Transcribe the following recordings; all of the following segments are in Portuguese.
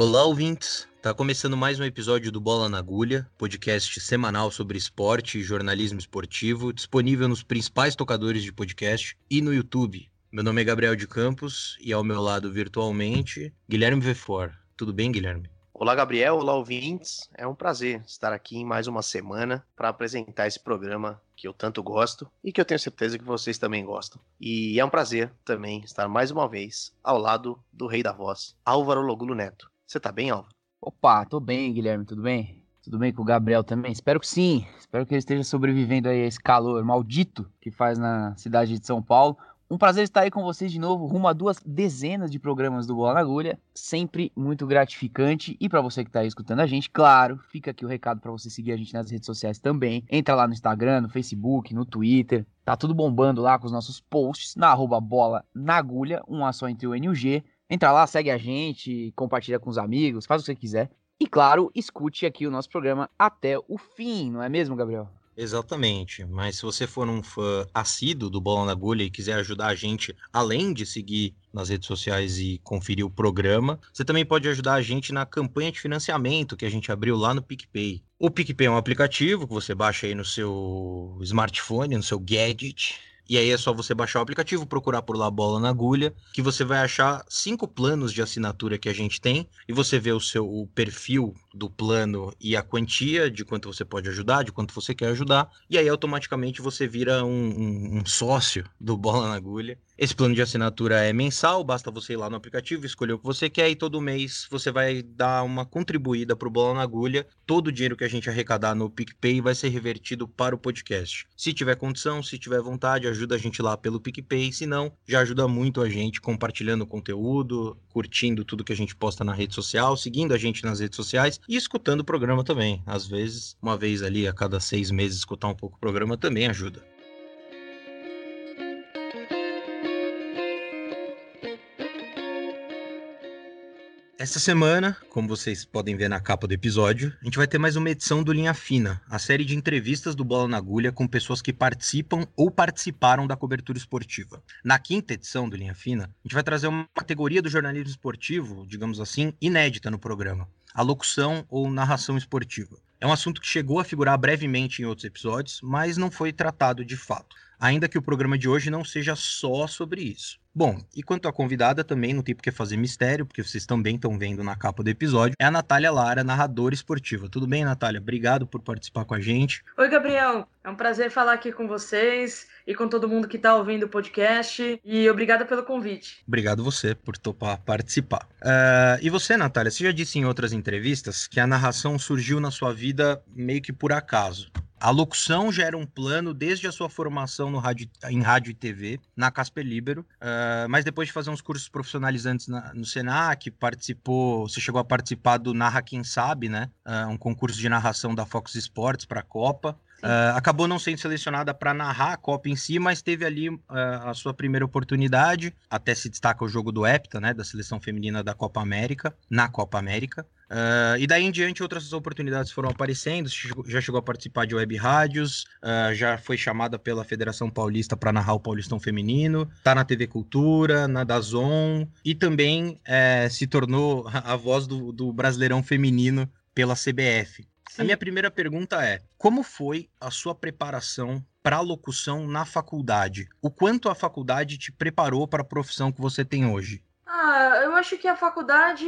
Olá, ouvintes! Tá começando mais um episódio do Bola na Agulha, podcast semanal sobre esporte e jornalismo esportivo, disponível nos principais tocadores de podcast e no YouTube. Meu nome é Gabriel de Campos e ao meu lado virtualmente, Guilherme Vefor. Tudo bem, Guilherme? Olá, Gabriel. Olá, ouvintes. É um prazer estar aqui em mais uma semana para apresentar esse programa que eu tanto gosto e que eu tenho certeza que vocês também gostam. E é um prazer também estar mais uma vez ao lado do rei da voz, Álvaro Logulo Neto. Você tá bem, Alva? Opa, tô bem, Guilherme, tudo bem? Tudo bem com o Gabriel também? Espero que sim. Espero que ele esteja sobrevivendo aí a esse calor maldito que faz na cidade de São Paulo. Um prazer estar aí com vocês de novo, rumo a duas dezenas de programas do Bola na Agulha, sempre muito gratificante. E para você que está aí escutando a gente, claro, fica aqui o recado para você seguir a gente nas redes sociais também. Entra lá no Instagram, no Facebook, no Twitter. Tá tudo bombando lá com os nossos posts na arroba bola na agulha, um A só entre o N e o G. Entra lá, segue a gente, compartilha com os amigos, faz o que você quiser. E claro, escute aqui o nosso programa até o fim, não é mesmo, Gabriel? Exatamente, mas se você for um fã assíduo do Bola na Agulha e quiser ajudar a gente, além de seguir nas redes sociais e conferir o programa, você também pode ajudar a gente na campanha de financiamento que a gente abriu lá no PicPay. O PicPay é um aplicativo que você baixa aí no seu smartphone, no seu gadget, e aí é só você baixar o aplicativo, procurar por lá Bola na Agulha, que você vai achar cinco planos de assinatura que a gente tem, e você vê o seu o perfil do plano e a quantia de quanto você pode ajudar, de quanto você quer ajudar, e aí automaticamente você vira um, um, um sócio do Bola na Agulha. Esse plano de assinatura é mensal, basta você ir lá no aplicativo, escolher o que você quer e todo mês você vai dar uma contribuída para o Bola na Agulha. Todo o dinheiro que a gente arrecadar no PicPay vai ser revertido para o podcast. Se tiver condição, se tiver vontade, ajuda a gente lá pelo PicPay. Se não, já ajuda muito a gente compartilhando o conteúdo, curtindo tudo que a gente posta na rede social, seguindo a gente nas redes sociais e escutando o programa também. Às vezes, uma vez ali a cada seis meses, escutar um pouco o programa também ajuda. Essa semana, como vocês podem ver na capa do episódio, a gente vai ter mais uma edição do Linha Fina, a série de entrevistas do Bola na Agulha com pessoas que participam ou participaram da cobertura esportiva. Na quinta edição do Linha Fina, a gente vai trazer uma categoria do jornalismo esportivo, digamos assim, inédita no programa: a locução ou narração esportiva. É um assunto que chegou a figurar brevemente em outros episódios, mas não foi tratado de fato ainda que o programa de hoje não seja só sobre isso. Bom, e quanto à convidada, também não tem por que fazer mistério, porque vocês também estão vendo na capa do episódio, é a Natália Lara, narradora esportiva. Tudo bem, Natália? Obrigado por participar com a gente. Oi, Gabriel. É um prazer falar aqui com vocês e com todo mundo que está ouvindo o podcast. E obrigada pelo convite. Obrigado você por topar participar. Uh, e você, Natália, você já disse em outras entrevistas que a narração surgiu na sua vida meio que por acaso. A locução já era um plano desde a sua formação no rádio, em rádio e TV, na Casper Libero, uh, mas depois de fazer uns cursos profissionalizantes na, no Senac, participou, você chegou a participar do Narra Quem Sabe, né? Uh, um concurso de narração da Fox Sports para a Copa. Uh, acabou não sendo selecionada para narrar a Copa em si, mas teve ali uh, a sua primeira oportunidade. Até se destaca o jogo do Hepta, né, da seleção feminina da Copa América, na Copa América. Uh, e daí em diante outras oportunidades foram aparecendo, já chegou a participar de web rádios, uh, já foi chamada pela Federação Paulista para narrar o Paulistão Feminino, tá na TV Cultura, na Dazon, e também é, se tornou a voz do, do Brasileirão Feminino pela CBF. Sim. A minha primeira pergunta é: como foi a sua preparação para a locução na faculdade? O quanto a faculdade te preparou para a profissão que você tem hoje? Ah, eu acho que a faculdade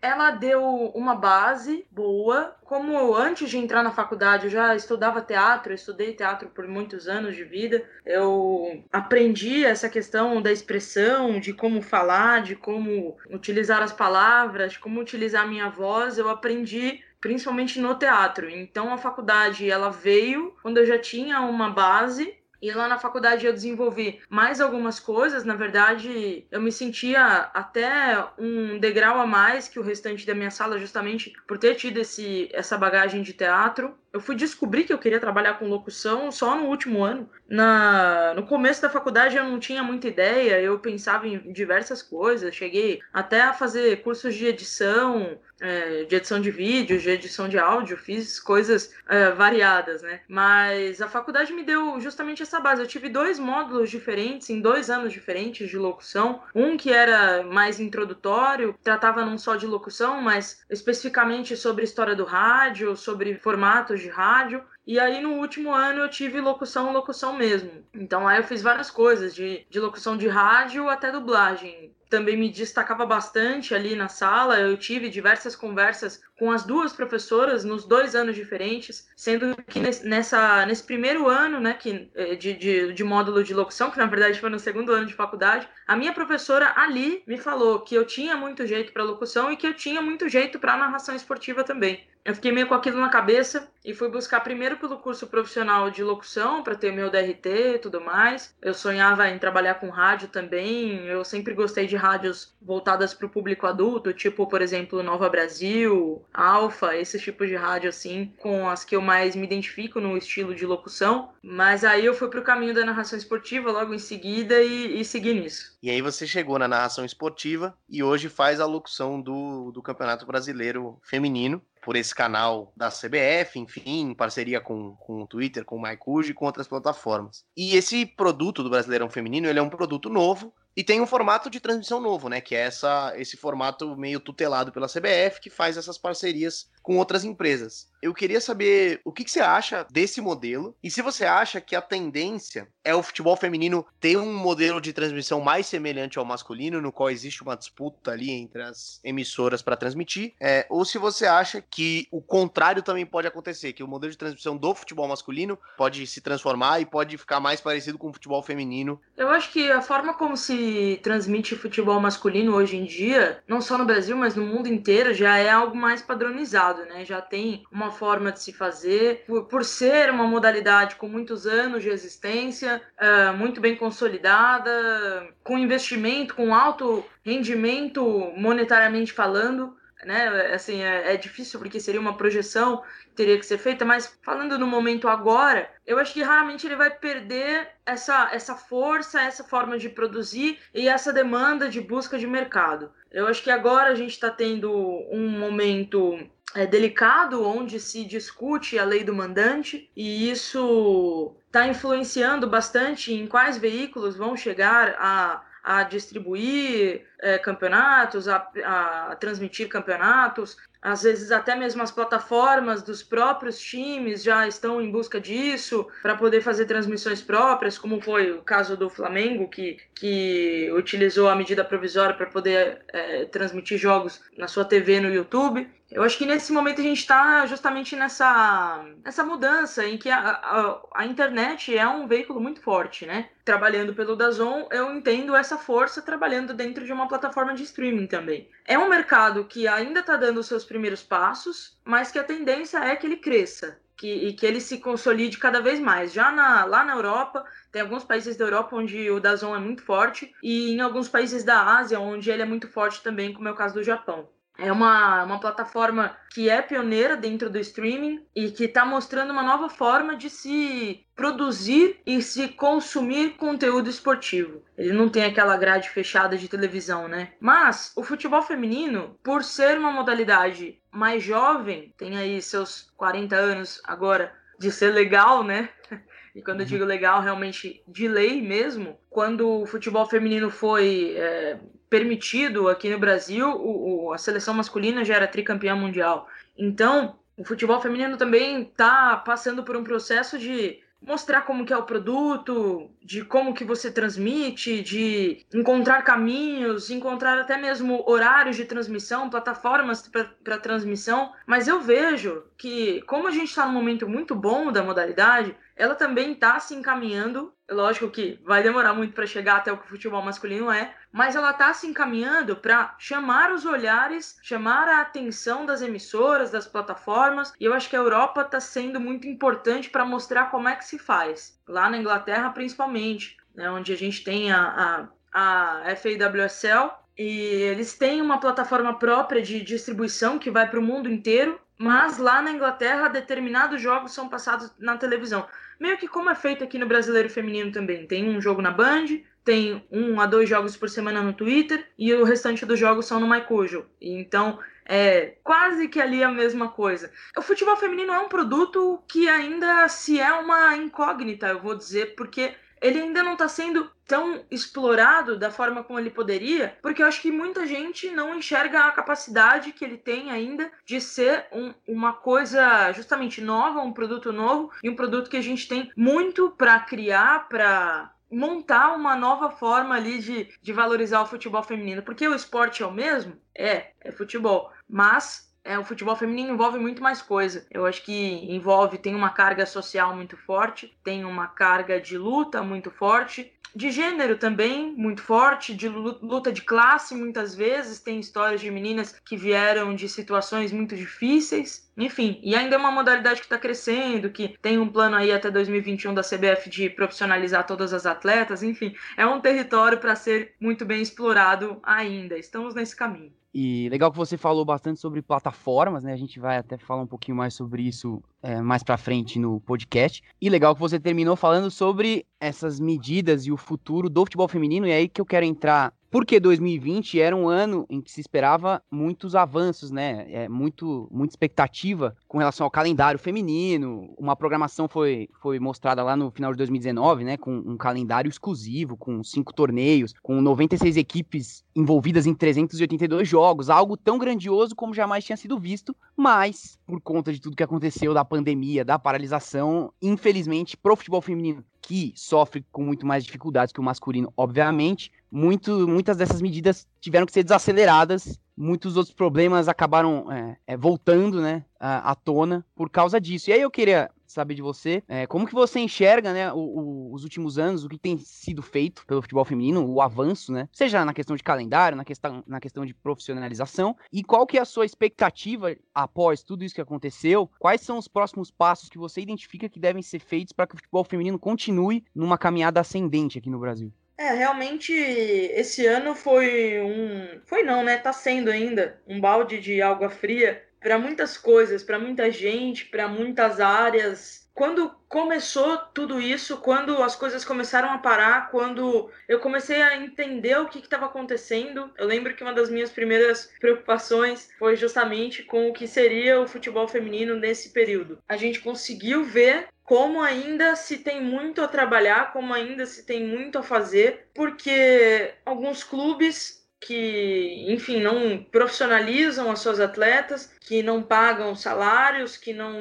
ela deu uma base boa. Como antes de entrar na faculdade eu já estudava teatro, eu estudei teatro por muitos anos de vida. Eu aprendi essa questão da expressão, de como falar, de como utilizar as palavras, de como utilizar a minha voz. Eu aprendi principalmente no teatro. Então a faculdade ela veio quando eu já tinha uma base e lá na faculdade eu desenvolvi mais algumas coisas. Na verdade, eu me sentia até um degrau a mais que o restante da minha sala, justamente por ter tido esse, essa bagagem de teatro. Eu fui descobrir que eu queria trabalhar com locução só no último ano. Na, no começo da faculdade eu não tinha muita ideia, eu pensava em diversas coisas, cheguei até a fazer cursos de edição, é, de edição de vídeo, de edição de áudio, fiz coisas é, variadas, né? Mas a faculdade me deu justamente essa base. Eu tive dois módulos diferentes, em dois anos diferentes de locução. Um que era mais introdutório, tratava não só de locução, mas especificamente sobre história do rádio, sobre formatos de rádio. E aí, no último ano, eu tive locução, locução mesmo. Então, aí eu fiz várias coisas, de, de locução de rádio até dublagem também me destacava bastante ali na sala. Eu tive diversas conversas com as duas professoras nos dois anos diferentes, sendo que nessa, nesse primeiro ano né, que, eh, de, de, de módulo de locução, que na verdade foi no segundo ano de faculdade, a minha professora ali me falou que eu tinha muito jeito para locução e que eu tinha muito jeito para narração esportiva também. Eu fiquei meio com aquilo na cabeça e fui buscar primeiro pelo curso profissional de locução para ter meu DRT e tudo mais. Eu sonhava em trabalhar com rádio também. Eu sempre gostei de rádios voltadas para o público adulto, tipo, por exemplo, Nova Brasil, Alfa, esse tipo de rádio assim, com as que eu mais me identifico no estilo de locução. Mas aí eu fui para o caminho da narração esportiva logo em seguida e, e segui nisso. E aí você chegou na narração esportiva e hoje faz a locução do, do Campeonato Brasileiro Feminino por esse canal da CBF, enfim, em parceria com, com o Twitter, com o MyCuj e com outras plataformas. E esse produto do Brasileirão Feminino, ele é um produto novo, e tem um formato de transmissão novo, né? Que é essa, esse formato meio tutelado pela CBF, que faz essas parcerias com outras empresas. Eu queria saber o que, que, você acha desse modelo e se você acha que a tendência é o futebol feminino ter um modelo de transmissão mais semelhante ao masculino, no qual existe uma disputa ali entre as emissoras para transmitir, é, ou se você acha que o contrário também pode acontecer, que o modelo de transmissão do futebol masculino pode se transformar e pode ficar mais parecido com o futebol feminino. Eu acho que a forma como se transmite futebol masculino hoje em dia, não só no Brasil, mas no mundo inteiro, já é algo mais padronizado né? Já tem uma forma de se fazer. Por, por ser uma modalidade com muitos anos de existência, uh, muito bem consolidada, com investimento, com alto rendimento monetariamente falando, né? Assim, é, é, difícil porque seria uma projeção que teria que ser feita, mas falando no momento agora, eu acho que raramente ele vai perder essa, essa força, essa forma de produzir e essa demanda de busca de mercado. Eu acho que agora a gente está tendo um momento é, delicado onde se discute a lei do mandante e isso está influenciando bastante em quais veículos vão chegar a, a distribuir é, campeonatos, a, a transmitir campeonatos. Às vezes até mesmo as plataformas dos próprios times já estão em busca disso para poder fazer transmissões próprias, como foi o caso do Flamengo, que, que utilizou a medida provisória para poder é, transmitir jogos na sua TV no YouTube. Eu acho que nesse momento a gente está justamente nessa, nessa mudança em que a, a, a, internet é um veículo muito forte, né? Trabalhando pelo Dazon, eu entendo essa força trabalhando dentro de uma plataforma de streaming também. É um mercado que ainda está dando os seus primeiros passos, mas que a tendência é que ele cresça. Que, e que ele se consolide cada vez mais. Já na, lá na Europa, tem alguns países da Europa onde o Dazon é muito forte, e em alguns países da Ásia, onde ele é muito forte também, como é o caso do Japão. É uma, uma plataforma que é pioneira dentro do streaming e que está mostrando uma nova forma de se produzir e se consumir conteúdo esportivo. Ele não tem aquela grade fechada de televisão, né? Mas o futebol feminino, por ser uma modalidade mais jovem, tem aí seus 40 anos agora de ser legal, né? E quando eu uhum. digo legal, realmente de lei mesmo, quando o futebol feminino foi é, permitido aqui no Brasil, o, o, a seleção masculina já era tricampeã mundial. Então, o futebol feminino também está passando por um processo de mostrar como que é o produto, de como que você transmite, de encontrar caminhos, encontrar até mesmo horários de transmissão, plataformas para transmissão. Mas eu vejo que, como a gente está num momento muito bom da modalidade, ela também está se encaminhando. Lógico que vai demorar muito para chegar até o que o futebol masculino é, mas ela está se encaminhando para chamar os olhares, chamar a atenção das emissoras, das plataformas. E eu acho que a Europa está sendo muito importante para mostrar como é que se faz. Lá na Inglaterra, principalmente, né, onde a gente tem a, a, a FAWSL, e eles têm uma plataforma própria de distribuição que vai para o mundo inteiro mas lá na Inglaterra determinados jogos são passados na televisão. Meio que como é feito aqui no Brasileiro Feminino também. Tem um jogo na Band, tem um a dois jogos por semana no Twitter e o restante dos jogos são no MyCujo. Então é quase que ali a mesma coisa. O futebol feminino é um produto que ainda se é uma incógnita, eu vou dizer, porque ele ainda não está sendo tão explorado da forma como ele poderia, porque eu acho que muita gente não enxerga a capacidade que ele tem ainda de ser um, uma coisa justamente nova, um produto novo e um produto que a gente tem muito para criar, para montar uma nova forma ali de, de valorizar o futebol feminino, porque o esporte é o mesmo, é, é futebol, mas é, o futebol feminino envolve muito mais coisa. Eu acho que envolve, tem uma carga social muito forte, tem uma carga de luta muito forte, de gênero também muito forte, de luta de classe muitas vezes. Tem histórias de meninas que vieram de situações muito difíceis. Enfim, e ainda é uma modalidade que está crescendo, que tem um plano aí até 2021 da CBF de profissionalizar todas as atletas. Enfim, é um território para ser muito bem explorado ainda. Estamos nesse caminho. E legal que você falou bastante sobre plataformas, né? A gente vai até falar um pouquinho mais sobre isso é, mais para frente no podcast. E legal que você terminou falando sobre essas medidas e o futuro do futebol feminino. E é aí que eu quero entrar porque 2020 era um ano em que se esperava muitos avanços, né? É, muito, muita expectativa com relação ao calendário feminino. Uma programação foi, foi mostrada lá no final de 2019, né? Com um calendário exclusivo, com cinco torneios, com 96 equipes envolvidas em 382 jogos, algo tão grandioso como jamais tinha sido visto, mas por conta de tudo que aconteceu da pandemia, da paralisação, infelizmente, pro futebol feminino que sofre com muito mais dificuldades que o masculino, obviamente, muito, muitas dessas medidas tiveram que ser desaceleradas. Muitos outros problemas acabaram é, é, voltando né, à, à, tona por causa disso. E aí eu queria saber de você é, como que você enxerga né, o, o, os últimos anos, o que tem sido feito pelo futebol feminino, o avanço, né? Seja na questão de calendário, na questão, na questão de profissionalização, e qual que é a sua expectativa após tudo isso que aconteceu? Quais são os próximos passos que você identifica que devem ser feitos para que o futebol feminino continue numa caminhada ascendente aqui no Brasil? É, realmente esse ano foi um. Foi não, né? Tá sendo ainda um balde de água fria para muitas coisas, para muita gente, para muitas áreas. Quando começou tudo isso, quando as coisas começaram a parar, quando eu comecei a entender o que estava acontecendo, eu lembro que uma das minhas primeiras preocupações foi justamente com o que seria o futebol feminino nesse período. A gente conseguiu ver como ainda se tem muito a trabalhar, como ainda se tem muito a fazer, porque alguns clubes que, enfim, não profissionalizam as suas atletas, que não pagam salários, que não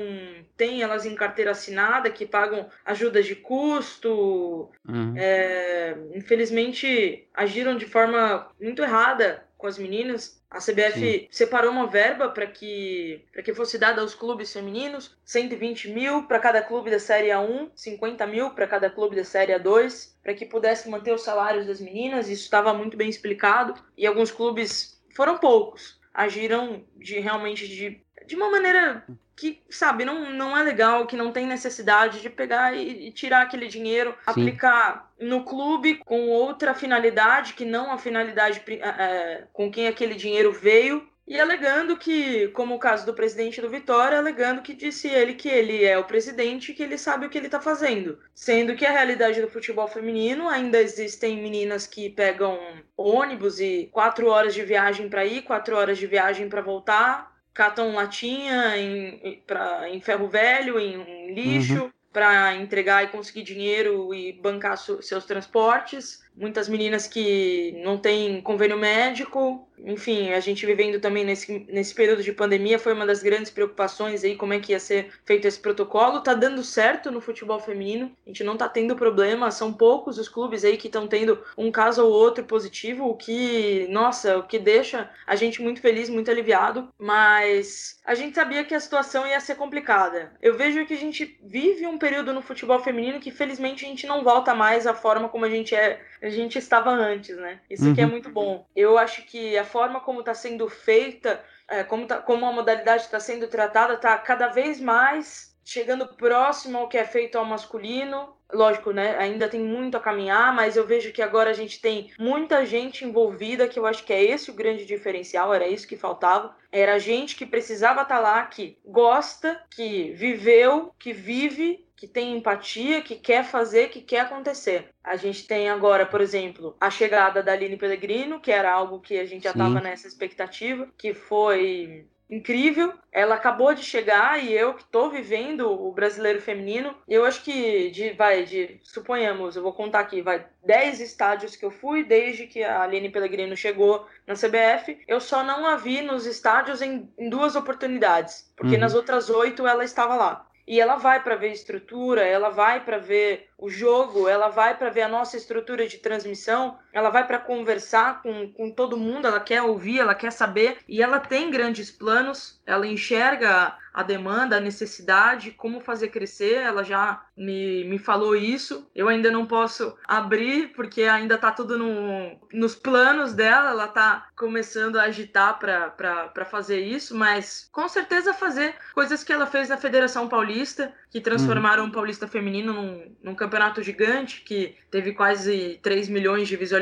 têm elas em carteira assinada, que pagam ajudas de custo. Uhum. É, infelizmente, agiram de forma muito errada com as meninas. A CBF Sim. separou uma verba para que, que fosse dada aos clubes femininos, 120 mil para cada clube da Série A1, 50 mil para cada clube da Série A2, para que pudesse manter os salários das meninas. Isso estava muito bem explicado. E alguns clubes, foram poucos, agiram de realmente de, de uma maneira que, sabe, não, não é legal, que não tem necessidade de pegar e, e tirar aquele dinheiro, Sim. aplicar no clube com outra finalidade, que não a finalidade é, com quem aquele dinheiro veio, e alegando que, como o caso do presidente do Vitória, alegando que disse ele que ele é o presidente e que ele sabe o que ele está fazendo. Sendo que a realidade do futebol feminino ainda existem meninas que pegam ônibus e quatro horas de viagem para ir, quatro horas de viagem para voltar, catam latinha em, pra, em ferro velho, em, lixo, uhum. para entregar e conseguir dinheiro e bancar seus transportes. Muitas meninas que não têm convênio médico, enfim, a gente vivendo também nesse, nesse período de pandemia foi uma das grandes preocupações aí, como é que ia ser feito esse protocolo. Tá dando certo no futebol feminino, a gente não tá tendo problema, são poucos os clubes aí que estão tendo um caso ou outro positivo, o que, nossa, o que deixa a gente muito feliz, muito aliviado, mas a gente sabia que a situação ia ser complicada. Eu vejo que a gente vive um período no futebol feminino que felizmente a gente não volta mais à forma como a gente é, a gente estava antes, né? Isso uhum. aqui é muito bom. Eu acho que a forma como está sendo feita, é, como, tá, como a modalidade está sendo tratada, está cada vez mais chegando próximo ao que é feito ao masculino. Lógico, né? Ainda tem muito a caminhar, mas eu vejo que agora a gente tem muita gente envolvida, que eu acho que é esse o grande diferencial, era isso que faltava. Era gente que precisava estar tá lá, que gosta, que viveu, que vive que tem empatia, que quer fazer, que quer acontecer. A gente tem agora, por exemplo, a chegada da Aline Pellegrino, que era algo que a gente já estava nessa expectativa, que foi incrível. Ela acabou de chegar e eu que estou vivendo o brasileiro feminino, eu acho que de vai de suponhamos, eu vou contar aqui, vai 10 estádios que eu fui desde que a Aline Pellegrino chegou na CBF, eu só não a vi nos estádios em, em duas oportunidades, porque uhum. nas outras oito ela estava lá. E ela vai para ver estrutura, ela vai para ver o jogo, ela vai para ver a nossa estrutura de transmissão, ela vai para conversar com, com todo mundo, ela quer ouvir, ela quer saber, e ela tem grandes planos, ela enxerga a demanda, a necessidade, como fazer crescer, ela já me, me falou isso. Eu ainda não posso abrir, porque ainda está tudo no, nos planos dela, ela está começando a agitar para fazer isso, mas com certeza fazer coisas que ela fez na Federação Paulista, que transformaram uhum. o Paulista Feminino num, num campeonato gigante, que teve quase 3 milhões de visualizações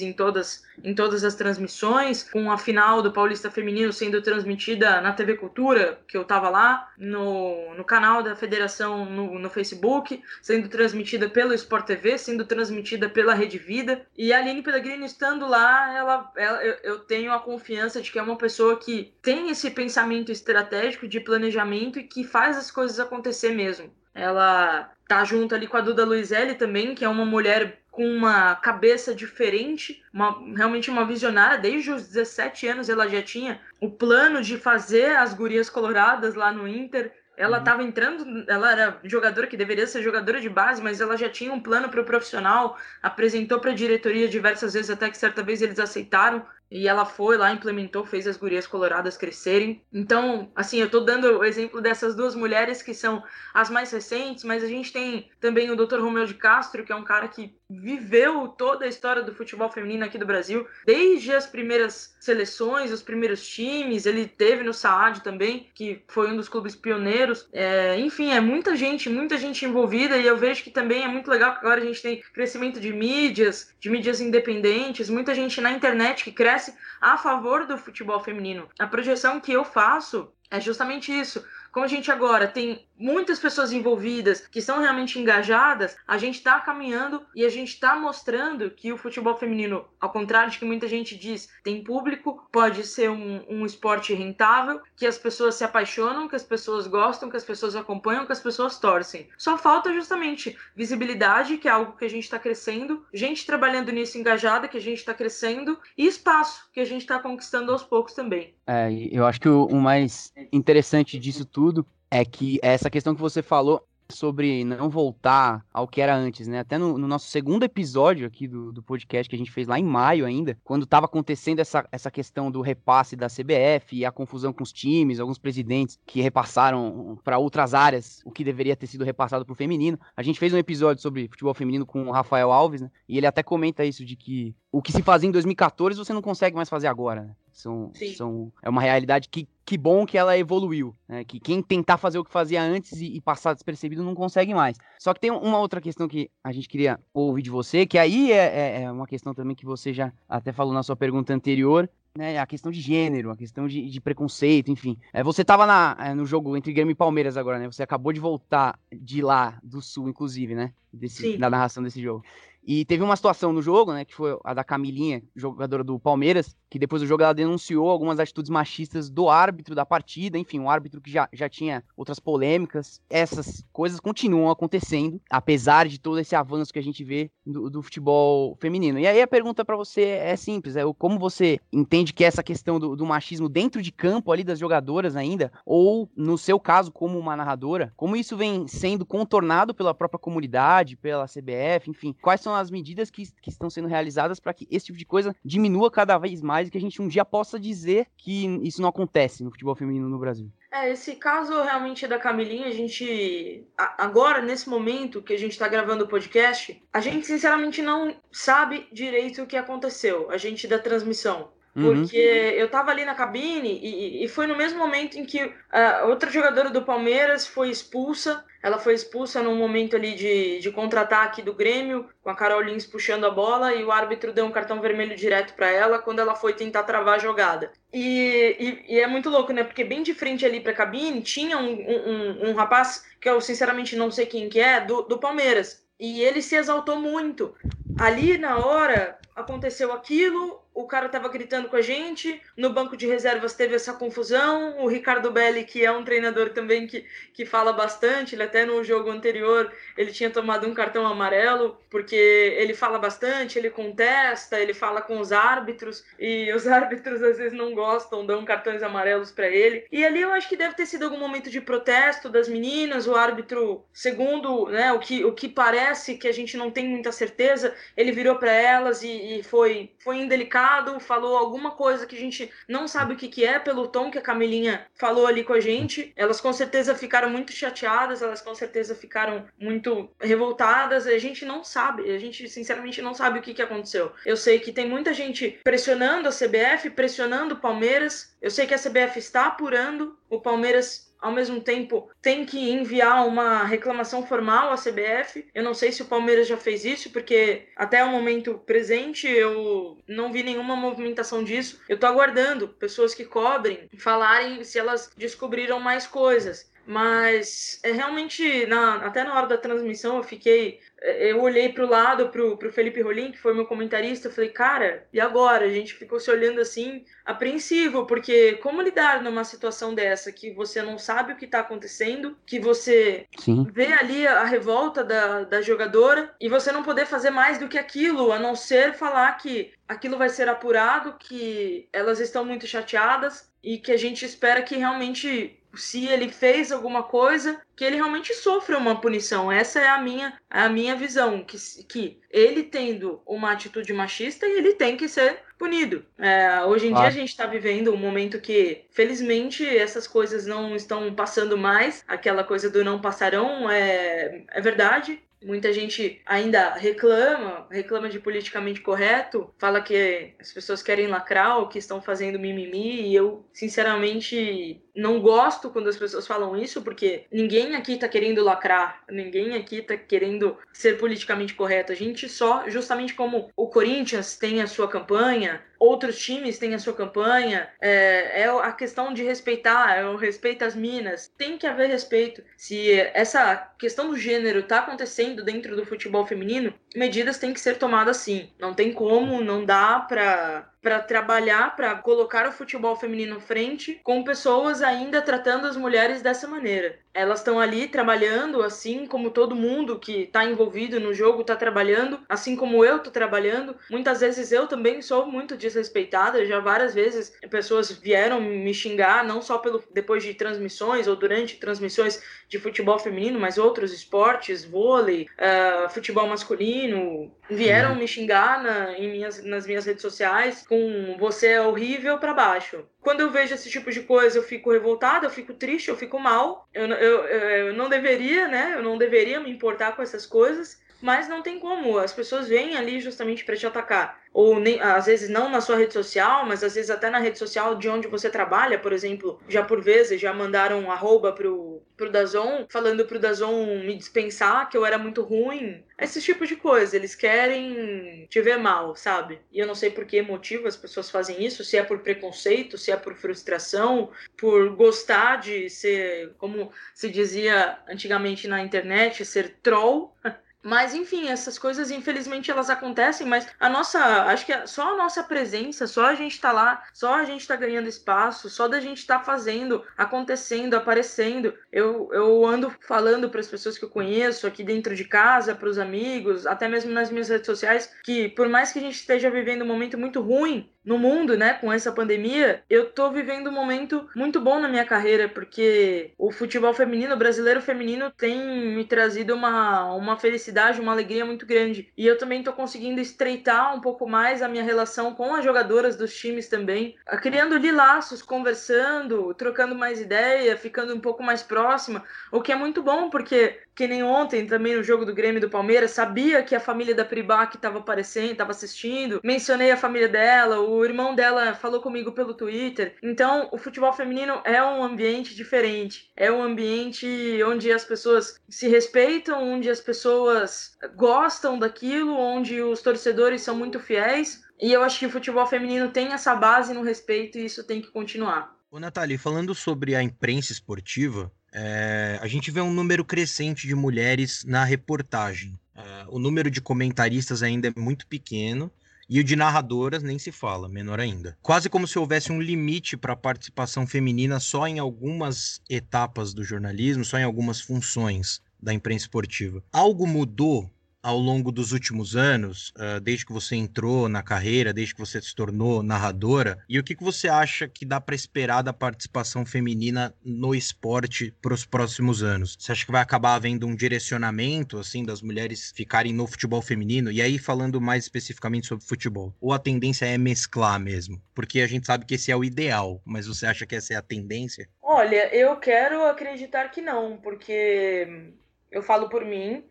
em todas, em todas as transmissões, com a final do Paulista Feminino sendo transmitida na TV Cultura, que eu estava lá, no, no canal da federação no, no Facebook, sendo transmitida pelo Sport TV, sendo transmitida pela Rede Vida, e a Aline Pellegrino estando lá, ela, ela eu, eu tenho a confiança de que é uma pessoa que tem esse pensamento estratégico de planejamento e que faz as coisas acontecer mesmo. Ela tá junto ali com a Duda Luizelli também, que é uma mulher com uma cabeça diferente, uma, realmente uma visionária. Desde os 17 anos ela já tinha o plano de fazer as gurias coloradas lá no Inter. Ela estava uhum. entrando, ela era jogadora que deveria ser jogadora de base, mas ela já tinha um plano para o profissional, apresentou para a diretoria diversas vezes, até que certa vez eles aceitaram. E ela foi lá, implementou, fez as gurias coloradas crescerem. Então, assim, eu tô dando o exemplo dessas duas mulheres que são as mais recentes, mas a gente tem também o Dr. Romeu de Castro, que é um cara que viveu toda a história do futebol feminino aqui do Brasil, desde as primeiras seleções, os primeiros times, ele teve no Saad também, que foi um dos clubes pioneiros. É, enfim, é muita gente, muita gente envolvida, e eu vejo que também é muito legal que agora a gente tem crescimento de mídias, de mídias independentes, muita gente na internet que cresce a favor do futebol feminino. A projeção que eu faço é justamente isso. Como a gente agora tem muitas pessoas envolvidas que são realmente engajadas, a gente está caminhando e a gente está mostrando que o futebol feminino, ao contrário de que muita gente diz, tem público, pode ser um, um esporte rentável, que as pessoas se apaixonam, que as pessoas gostam, que as pessoas acompanham, que as pessoas torcem. Só falta justamente visibilidade, que é algo que a gente está crescendo, gente trabalhando nisso engajada, que a gente está crescendo, e espaço, que a gente está conquistando aos poucos também. É, eu acho que o, o mais interessante disso tudo é que essa questão que você falou sobre não voltar ao que era antes, né? Até no, no nosso segundo episódio aqui do, do, podcast que a gente fez lá em maio ainda, quando estava acontecendo essa, essa questão do repasse da CBF e a confusão com os times, alguns presidentes que repassaram para outras áreas o que deveria ter sido repassado para o feminino. A gente fez um episódio sobre futebol feminino com o Rafael Alves, né? E ele até comenta isso de que o que se fazia em 2014 você não consegue mais fazer agora, né? São, são, é uma realidade que, que bom que ela evoluiu. Né? Que quem tentar fazer o que fazia antes e, e, passar despercebido não consegue mais. Só que tem uma outra questão que a gente queria ouvir de você, que aí é, é, é uma questão também que você já até falou na sua pergunta anterior, né, a questão de gênero, a questão de, de preconceito, enfim. É, você estava é, no jogo entre Grêmio e Palmeiras agora, né? Você acabou de voltar de lá, do Sul, inclusive, né? Desse, da narração desse jogo. E teve uma situação no jogo, né, que foi a da Camilinha, jogadora do Palmeiras, que depois do jogo ela denunciou algumas atitudes machistas do árbitro da partida, enfim, um árbitro que já, já tinha outras polêmicas. Essas coisas continuam acontecendo, apesar de todo esse avanço que a gente vê do, do futebol feminino. E aí a pergunta para você é simples, é como você entende que essa questão do, do machismo dentro de campo ali das jogadoras ainda, ou no seu caso como uma narradora, como isso vem sendo contornado pela própria comunidade, pela CBF, enfim, quais são as medidas que, que estão sendo realizadas para que esse tipo de coisa diminua cada vez mais e que a gente um dia possa dizer que isso não acontece no futebol feminino no Brasil? É, esse caso realmente da Camilinha, a gente. Agora, nesse momento que a gente está gravando o podcast, a gente sinceramente não sabe direito o que aconteceu, a gente da transmissão. Uhum. Porque eu tava ali na cabine e, e, foi no mesmo momento em que a outra jogadora do Palmeiras foi expulsa. Ela foi expulsa num momento ali de, de contra-ataque do Grêmio, com a Carol Lins puxando a bola, e o árbitro deu um cartão vermelho direto para ela quando ela foi tentar travar a jogada. E, e, e, é muito louco, né? Porque bem de frente ali pra cabine tinha um, um, um rapaz, que eu sinceramente não sei quem que é, do, do Palmeiras. E ele se exaltou muito. Ali na hora aconteceu aquilo, o cara tava gritando com a gente, no banco de reservas teve essa confusão, o Ricardo Belli, que é um treinador também que, que fala bastante, ele até no jogo anterior, ele tinha tomado um cartão amarelo, porque ele fala bastante, ele contesta, ele fala com os árbitros, e os árbitros às vezes não gostam, dão cartões amarelos para ele, e ali eu acho que deve ter sido algum momento de protesto das meninas, o árbitro, segundo né, o, que, o que parece, que a gente não tem muita certeza, ele virou para elas e, e foi, foi indelicado, falou alguma coisa que a gente não sabe o que, que é, pelo tom que a Camilinha falou ali com a gente. Elas com certeza ficaram muito chateadas, elas com certeza ficaram muito revoltadas. A gente não sabe, a gente sinceramente não sabe o que, que aconteceu. Eu sei que tem muita gente pressionando a CBF, pressionando o Palmeiras. Eu sei que a CBF está apurando. O Palmeiras ao mesmo tempo tem que enviar uma reclamação formal à CBF. Eu não sei se o Palmeiras já fez isso, porque até o momento presente eu não vi nenhuma movimentação disso. Eu tô aguardando pessoas que cobrem falarem se elas descobriram mais coisas. Mas é realmente, na, até na hora da transmissão, eu fiquei. É, eu olhei para o lado, pro, pro Felipe Rolim, que foi meu comentarista, eu falei, cara, e agora? A gente ficou se olhando assim, apreensivo, porque como lidar numa situação dessa que você não sabe o que está acontecendo, que você Sim. vê ali a revolta da, da jogadora e você não poder fazer mais do que aquilo, a não ser falar que aquilo vai ser apurado, que elas estão muito chateadas e que a gente espera que realmente se ele fez alguma coisa, que ele realmente sofra uma punição. Essa é a minha, a minha visão, que, que ele tendo uma atitude machista, ele tem que ser punido. É, hoje em dia a gente está vivendo um momento que, felizmente, essas coisas não estão passando mais. Aquela coisa do não passarão é, é verdade. Muita gente ainda reclama, reclama de politicamente correto, fala que as pessoas querem lacrar ou que estão fazendo mimimi, e eu, sinceramente, não gosto quando as pessoas falam isso, porque ninguém aqui tá querendo lacrar, ninguém aqui tá querendo ser politicamente correto. A gente só, justamente como o Corinthians tem a sua campanha, outros times têm a sua campanha, é, é a questão de respeitar, é o respeito às minas. Tem que haver respeito. Se essa questão do gênero tá acontecendo dentro do futebol feminino, medidas têm que ser tomadas sim. Não tem como, não dá pra para trabalhar, para colocar o futebol feminino frente, com pessoas ainda tratando as mulheres dessa maneira. Elas estão ali trabalhando, assim como todo mundo que está envolvido no jogo está trabalhando, assim como eu estou trabalhando. Muitas vezes eu também sou muito desrespeitada. Já várias vezes pessoas vieram me xingar, não só pelo depois de transmissões ou durante transmissões de futebol feminino, mas outros esportes, vôlei, uh, futebol masculino, vieram uhum. me xingar na, minhas, nas minhas redes sociais com você é horrível para baixo. Quando eu vejo esse tipo de coisa, eu fico revoltada, eu fico triste, eu fico mal. Eu, eu, eu não deveria, né? Eu não deveria me importar com essas coisas mas não tem como. As pessoas vêm ali justamente para te atacar. Ou nem, às vezes não na sua rede social, mas às vezes até na rede social de onde você trabalha, por exemplo, já por vezes já mandaram um arroba pro, pro Dazon, falando pro Dazon me dispensar, que eu era muito ruim. Esse tipo de coisa, eles querem te ver mal, sabe? E eu não sei por que motivo as pessoas fazem isso, se é por preconceito, se é por frustração, por gostar de ser, como se dizia antigamente na internet, ser troll. Mas enfim, essas coisas infelizmente elas acontecem, mas a nossa, acho que é só a nossa presença, só a gente tá lá, só a gente tá ganhando espaço, só da gente tá fazendo, acontecendo, aparecendo. Eu, eu ando falando para as pessoas que eu conheço aqui dentro de casa, para os amigos, até mesmo nas minhas redes sociais, que por mais que a gente esteja vivendo um momento muito ruim, no mundo, né, com essa pandemia, eu tô vivendo um momento muito bom na minha carreira, porque o futebol feminino, o brasileiro feminino, tem me trazido uma, uma felicidade uma alegria muito grande. E eu também tô conseguindo estreitar um pouco mais a minha relação com as jogadoras dos times também, criando ali laços, conversando, trocando mais ideia, ficando um pouco mais próxima, o que é muito bom, porque que nem ontem também no jogo do Grêmio do Palmeiras, sabia que a família da Pribac estava aparecendo, estava assistindo, mencionei a família dela, o irmão dela falou comigo pelo Twitter. Então, o futebol feminino é um ambiente diferente, é um ambiente onde as pessoas se respeitam, onde as pessoas gostam daquilo, onde os torcedores são muito fiéis. E eu acho que o futebol feminino tem essa base no respeito e isso tem que continuar. Ô, Nathalie, falando sobre a imprensa esportiva, é, a gente vê um número crescente de mulheres na reportagem. É, o número de comentaristas ainda é muito pequeno. E o de narradoras nem se fala, menor ainda. Quase como se houvesse um limite para a participação feminina só em algumas etapas do jornalismo, só em algumas funções da imprensa esportiva. Algo mudou ao longo dos últimos anos, uh, desde que você entrou na carreira, desde que você se tornou narradora, e o que, que você acha que dá para esperar da participação feminina no esporte para os próximos anos? Você acha que vai acabar havendo um direcionamento, assim, das mulheres ficarem no futebol feminino? E aí, falando mais especificamente sobre futebol, ou a tendência é mesclar mesmo? Porque a gente sabe que esse é o ideal, mas você acha que essa é a tendência? Olha, eu quero acreditar que não, porque eu falo por mim,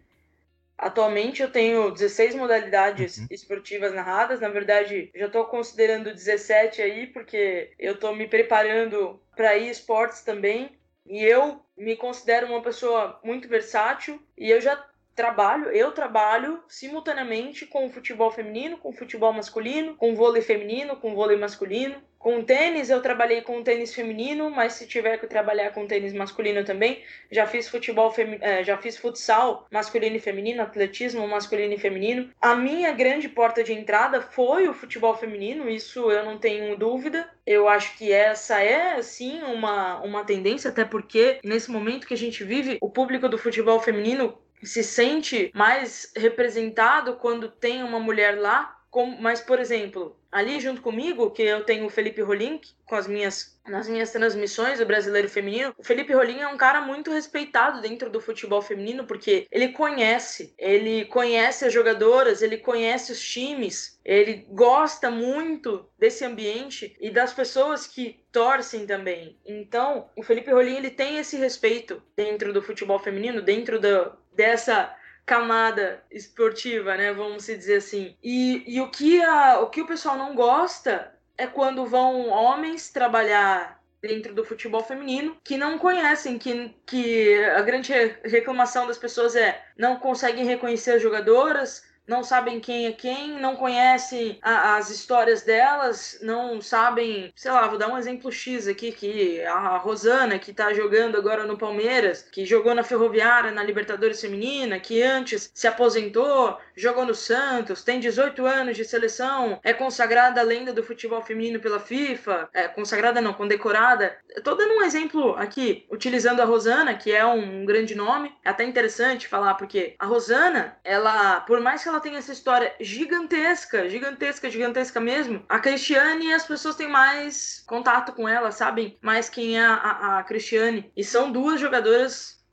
Atualmente eu tenho 16 modalidades uhum. esportivas narradas. Na verdade, já estou considerando 17 aí, porque eu estou me preparando para ir esportes também. E eu me considero uma pessoa muito versátil e eu já trabalho, eu trabalho simultaneamente com o futebol feminino, com o futebol masculino, com o vôlei feminino, com o vôlei masculino. Com tênis, eu trabalhei com tênis feminino, mas se tiver que trabalhar com tênis masculino também, já fiz futebol femi eh, já fiz futsal masculino e feminino, atletismo masculino e feminino. A minha grande porta de entrada foi o futebol feminino, isso eu não tenho dúvida. Eu acho que essa é sim uma, uma tendência, até porque nesse momento que a gente vive, o público do futebol feminino se sente mais representado quando tem uma mulher lá. Mas, por exemplo, ali junto comigo, que eu tenho o Felipe Rolim, com as minhas nas minhas transmissões do brasileiro feminino, o Felipe Rolim é um cara muito respeitado dentro do futebol feminino porque ele conhece, ele conhece as jogadoras, ele conhece os times, ele gosta muito desse ambiente e das pessoas que torcem também. Então, o Felipe Rolim ele tem esse respeito dentro do futebol feminino, dentro do, dessa camada esportiva, né? Vamos dizer assim. E, e o, que a, o que o pessoal não gosta é quando vão homens trabalhar dentro do futebol feminino que não conhecem, que, que a grande reclamação das pessoas é não conseguem reconhecer as jogadoras, não sabem quem é quem, não conhecem a, as histórias delas, não sabem, sei lá, vou dar um exemplo X aqui, que a Rosana, que tá jogando agora no Palmeiras, que jogou na Ferroviária, na Libertadores Feminina, que antes se aposentou, jogou no Santos, tem 18 anos de seleção, é consagrada a lenda do futebol feminino pela FIFA, é consagrada não, condecorada. Tô dando um exemplo aqui, utilizando a Rosana, que é um grande nome, é até interessante falar, porque a Rosana, ela, por mais que ela tem essa história gigantesca, gigantesca, gigantesca mesmo. A Cristiane, as pessoas têm mais contato com ela, sabem mais quem é a, a, Cristiane. E são duas jogadoras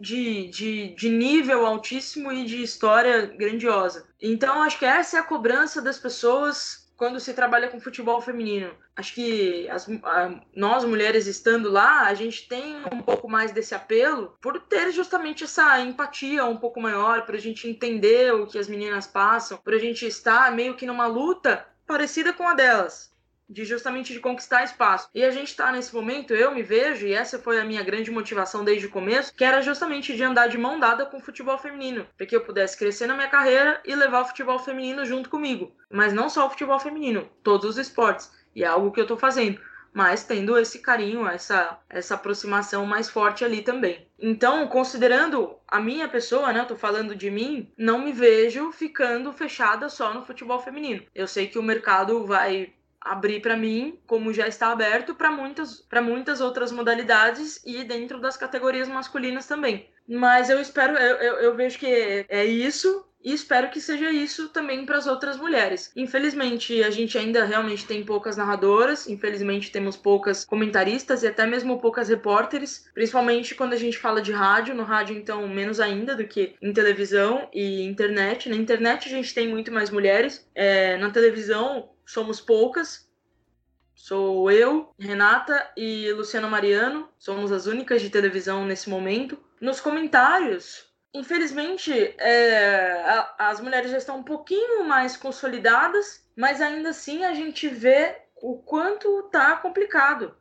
de, de, de nível altíssimo e de história grandiosa. Então, acho que essa é a cobrança das pessoas quando se trabalha com futebol feminino. Acho que as, a, nós, mulheres, estando lá, a gente tem um pouco mais desse apelo por ter justamente essa empatia um pouco maior, para a gente entender o que as meninas passam, para a gente estar meio que numa luta parecida com a delas de justamente de conquistar espaço. E a gente está nesse momento, eu me vejo, e essa foi a minha grande motivação desde o começo, que era justamente de andar de mão dada com o futebol feminino, para que eu pudesse crescer na minha carreira e levar o futebol feminino junto comigo. Mas não só o futebol feminino, todos os esportes. E é algo que eu estou fazendo mas tendo esse carinho, essa, essa aproximação mais forte ali também. Então, considerando a minha pessoa, né, eu tô falando de mim, não me vejo ficando fechada só no futebol feminino. Eu sei que o mercado vai abrir para mim, como já está aberto para muitas, para muitas outras modalidades e dentro das categorias masculinas também. Mas eu espero, eu, eu, eu vejo que é isso e espero que seja isso também para as outras mulheres. Infelizmente, a gente ainda realmente tem poucas narradoras, infelizmente temos poucas comentaristas e até mesmo poucas repórteres, principalmente quando a gente fala de rádio, no rádio então menos ainda do que em televisão e internet. Na internet a gente tem muito mais mulheres, é, na televisão somos poucas, Sou eu, Renata e Luciano Mariano, somos as únicas de televisão nesse momento. Nos comentários, infelizmente, é, a, as mulheres já estão um pouquinho mais consolidadas, mas ainda assim a gente vê o quanto tá complicado.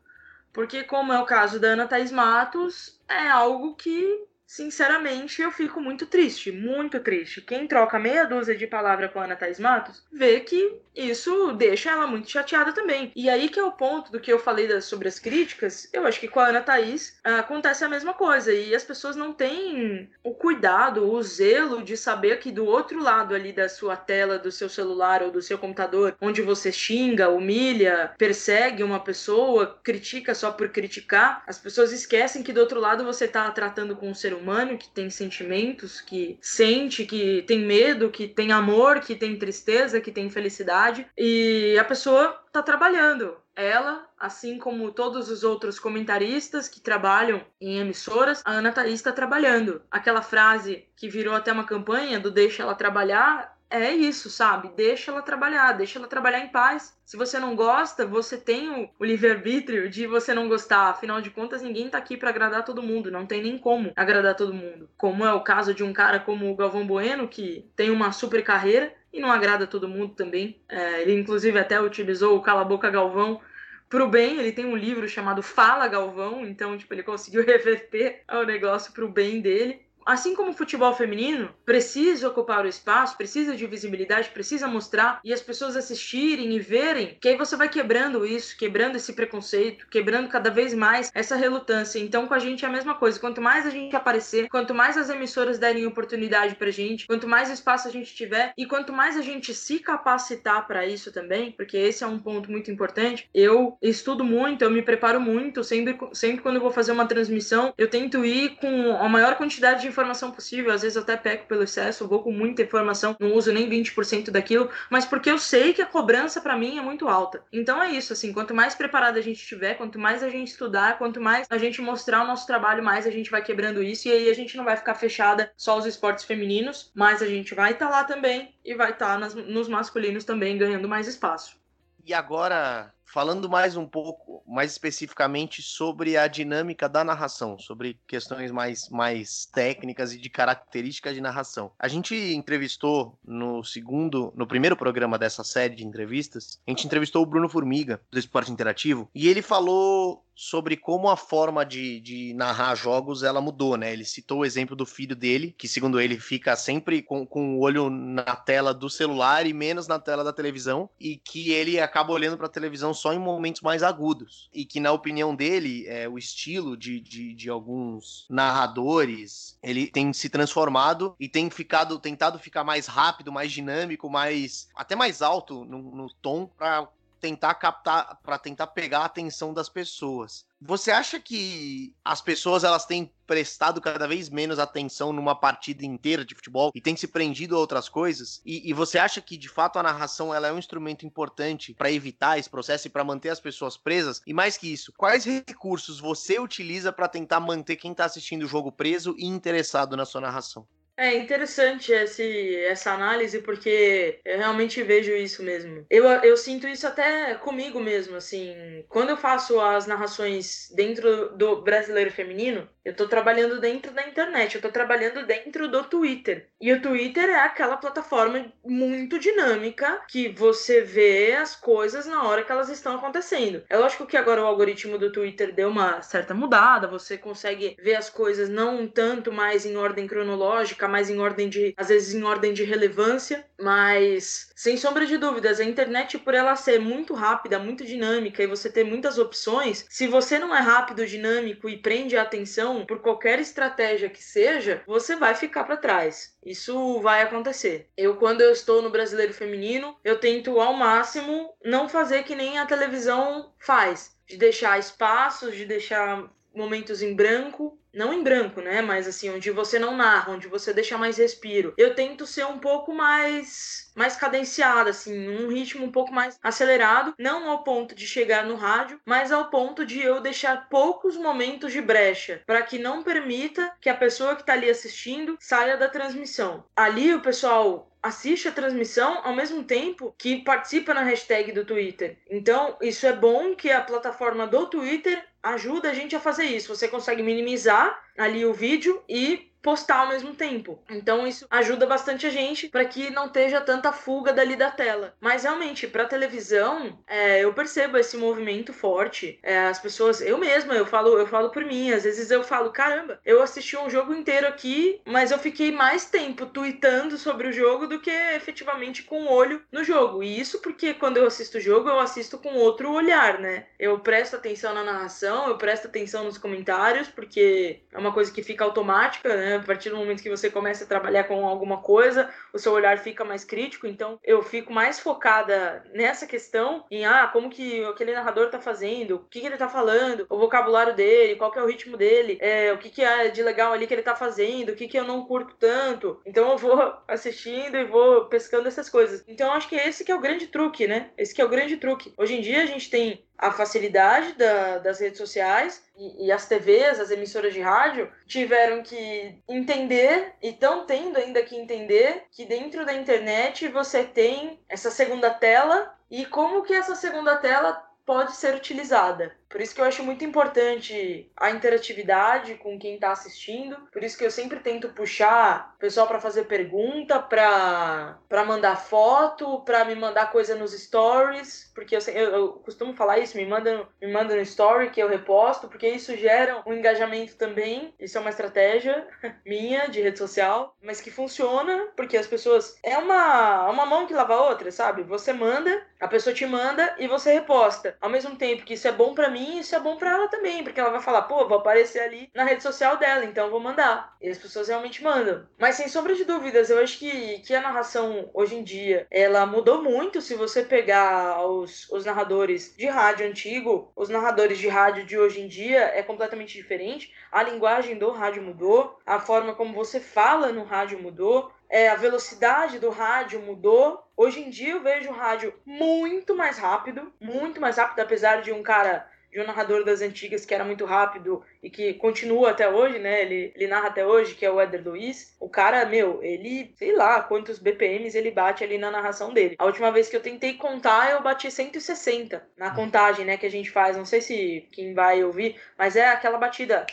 Porque, como é o caso da Ana Thaís Matos, é algo que Sinceramente, eu fico muito triste, muito triste. Quem troca meia dúzia de palavra com a Ana Thais Matos vê que isso deixa ela muito chateada também. E aí que é o ponto do que eu falei das, sobre as críticas. Eu acho que com a Ana Thaís ah, acontece a mesma coisa. E as pessoas não têm o cuidado, o zelo de saber que do outro lado ali da sua tela, do seu celular ou do seu computador, onde você xinga, humilha, persegue uma pessoa, critica só por criticar, as pessoas esquecem que do outro lado você está tratando com um ser humano que tem sentimentos, que sente, que tem medo, que tem amor, que tem tristeza, que tem felicidade. E a pessoa tá trabalhando. Ela, assim como todos os outros comentaristas que trabalham em emissoras, a Ana Thaís está trabalhando. Aquela frase que virou até uma campanha do deixa ela trabalhar, é isso, sabe? Deixa ela trabalhar, deixa ela trabalhar em paz. Se você não gosta, você tem o, livre-arbítrio de você não gostar. Afinal de contas, ninguém tá aqui para agradar todo mundo. Não tem nem como agradar todo mundo. Como é o caso de um cara como o Galvão Bueno, que tem uma super carreira e não agrada todo mundo também. É, ele, inclusive, até utilizou o Cala Boca Galvão pro bem, ele tem um livro chamado Fala Galvão, então, tipo, ele conseguiu reverter o negócio pro bem dele assim como o futebol feminino precisa ocupar o espaço, precisa de visibilidade, precisa mostrar e as pessoas assistirem e verem, que aí você vai quebrando isso, quebrando esse preconceito, quebrando cada vez mais essa relutância. Então, com a gente é a mesma coisa. Quanto mais a gente aparecer, quanto mais as emissoras derem oportunidade pra gente, quanto mais espaço a gente tiver e quanto mais a gente se capacitar para isso também, porque esse é um ponto muito importante. Eu estudo muito, eu me preparo muito, sempre, sempre quando eu vou fazer uma transmissão, eu tento ir com a maior quantidade de informação possível. Às vezes eu até peco pelo excesso, vou com muita informação, não uso nem 20% daquilo, mas porque eu sei que a cobrança para mim é muito alta. Então é isso, assim, quanto mais preparado a gente estiver, quanto mais a gente estudar, quanto mais a gente mostrar o nosso trabalho, mais a gente vai quebrando isso e aí a gente não vai ficar fechada só aos esportes femininos, mas a gente vai estar tá lá também e vai estar tá nos masculinos também ganhando mais espaço. E agora, falando mais um pouco, mais especificamente sobre a dinâmica da narração, sobre questões mais, mais técnicas e de características de narração. A gente entrevistou no segundo, no primeiro programa dessa série de entrevistas, a gente entrevistou o Bruno Formiga, do Esporte Interativo, e ele falou sobre como a forma de, de narrar jogos ela mudou, né? Ele citou o exemplo do filho dele, que segundo ele fica sempre com, com o olho na tela do celular e menos na tela da televisão, e que ele acaba olhando para a televisão só em momentos mais agudos. E que, na opinião dele, é, o estilo de, de, de alguns narradores ele tem se transformado e tem ficado tentado ficar mais rápido, mais dinâmico, mais até mais alto no, no tom para tentar captar, para tentar pegar a atenção das pessoas. Você acha que as pessoas elas têm prestado cada vez menos atenção numa partida inteira de futebol e têm se prendido a outras coisas? E, e você acha que de fato a narração ela é um instrumento importante para evitar esse processo e para manter as pessoas presas? E mais que isso, quais recursos você utiliza para tentar manter quem está assistindo o jogo preso e interessado na sua narração? É interessante esse, essa análise, porque eu realmente vejo isso mesmo. Eu, eu sinto isso até comigo mesmo, assim. Quando eu faço as narrações dentro do brasileiro feminino, eu tô trabalhando dentro da internet, eu tô trabalhando dentro do Twitter. E o Twitter é aquela plataforma muito dinâmica que você vê as coisas na hora que elas estão acontecendo. É lógico que agora o algoritmo do Twitter deu uma certa mudada, você consegue ver as coisas não tanto mais em ordem cronológica ficar mais em ordem de, às vezes em ordem de relevância, mas sem sombra de dúvidas, a internet por ela ser muito rápida, muito dinâmica e você ter muitas opções, se você não é rápido, dinâmico e prende a atenção por qualquer estratégia que seja, você vai ficar para trás. Isso vai acontecer. Eu quando eu estou no Brasileiro Feminino, eu tento ao máximo não fazer que nem a televisão faz, de deixar espaços, de deixar momentos em branco, não em branco, né? Mas assim, onde você não narra, onde você deixa mais respiro. Eu tento ser um pouco mais mais cadenciada, assim, um ritmo um pouco mais acelerado, não ao ponto de chegar no rádio, mas ao ponto de eu deixar poucos momentos de brecha, para que não permita que a pessoa que está ali assistindo saia da transmissão. Ali o pessoal assiste a transmissão ao mesmo tempo que participa na hashtag do Twitter. Então, isso é bom que a plataforma do Twitter ajuda a gente a fazer isso. Você consegue minimizar ali o vídeo e postar ao mesmo tempo. Então isso ajuda bastante a gente para que não esteja tanta fuga dali da tela. Mas realmente, para televisão, é, eu percebo esse movimento forte. É, as pessoas, eu mesma, eu falo, eu falo por mim. Às vezes eu falo, caramba, eu assisti um jogo inteiro aqui, mas eu fiquei mais tempo tweetando sobre o jogo do que efetivamente com o olho no jogo. E isso porque quando eu assisto o jogo, eu assisto com outro olhar, né? Eu presto atenção na narração, eu presto atenção nos comentários, porque é uma coisa que fica automática, né? A partir do momento que você começa a trabalhar com alguma coisa, o seu olhar fica mais crítico. Então, eu fico mais focada nessa questão, em ah, como que aquele narrador tá fazendo, o que, que ele tá falando, o vocabulário dele, qual que é o ritmo dele, é, o que, que é de legal ali que ele tá fazendo, o que, que eu não curto tanto. Então, eu vou assistindo e vou pescando essas coisas. Então, acho que esse que é o grande truque, né? Esse que é o grande truque. Hoje em dia, a gente tem a facilidade da, das redes sociais e, e, as TVs, as emissoras de rádio, tiveram que entender e estão tendo ainda que entender que dentro da internet você tem essa segunda tela e como que essa segunda tela pode ser utilizada. Por isso que eu acho muito importante a interatividade com quem está assistindo. Por isso que eu sempre tento puxar o pessoal para fazer pergunta, para mandar foto, para me mandar coisa nos stories, porque eu, eu, eu, costumo falar isso, me manda, me manda no story que eu reposto, porque isso gera um engajamento também. Isso é uma estratégia minha de rede social, mas que funciona, porque as pessoas é uma uma mão que lava a outra, sabe? Você manda, a pessoa te manda e você reposta. Ao mesmo tempo que isso é bom para mim, isso é bom para ela também, porque ela vai falar, pô, vou aparecer ali na rede social dela, então vou mandar. E as pessoas realmente mandam. Mas sem sombra de dúvidas, eu acho que, que a narração hoje em dia, ela mudou muito se você pegar os, os narradores de rádio antigo, os narradores de rádio de hoje em dia é completamente diferente. A linguagem do rádio mudou, a forma como você fala no rádio mudou, é, a velocidade do rádio mudou. Hoje em dia eu vejo o rádio muito mais rápido, muito mais rápido, apesar de um cara de um narrador das antigas que era muito rápido e que continua até hoje, né? Ele, ele narra até hoje, que é o Eder Luiz. O cara, meu, ele, sei lá quantos BPMs ele bate ali na narração dele. A última vez que eu tentei contar, eu bati 160 na contagem, né? Que a gente faz. Não sei se quem vai ouvir, mas é aquela batida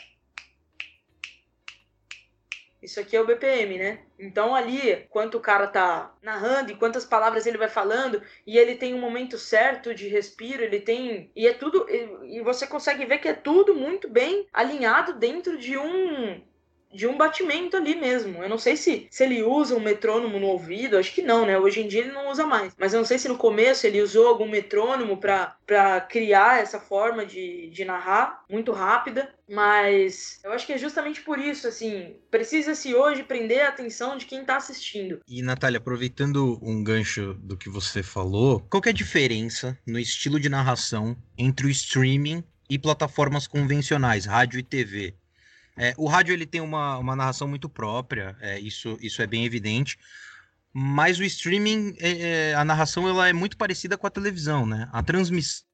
isso aqui é o BPM, né? Então ali, quanto o cara tá narrando e quantas palavras ele vai falando, e ele tem um momento certo de respiro, ele tem. E é tudo. E você consegue ver que é tudo muito bem alinhado dentro de um de um batimento ali mesmo. Eu não sei se, se ele usa um metrônomo no ouvido, acho que não, né? Hoje em dia ele não usa mais. Mas eu não sei se no começo ele usou algum metrônomo para criar essa forma de, de narrar muito rápida. Mas eu acho que é justamente por isso, assim, precisa-se hoje prender a atenção de quem está assistindo. E, Natália, aproveitando um gancho do que você falou, qual é a diferença no estilo de narração entre o streaming e plataformas convencionais, rádio e TV? É, o rádio ele tem uma, uma narração muito própria, é, isso, isso é bem evidente. Mas o streaming, é, é, a narração ela é muito parecida com a televisão, né? A transmissão,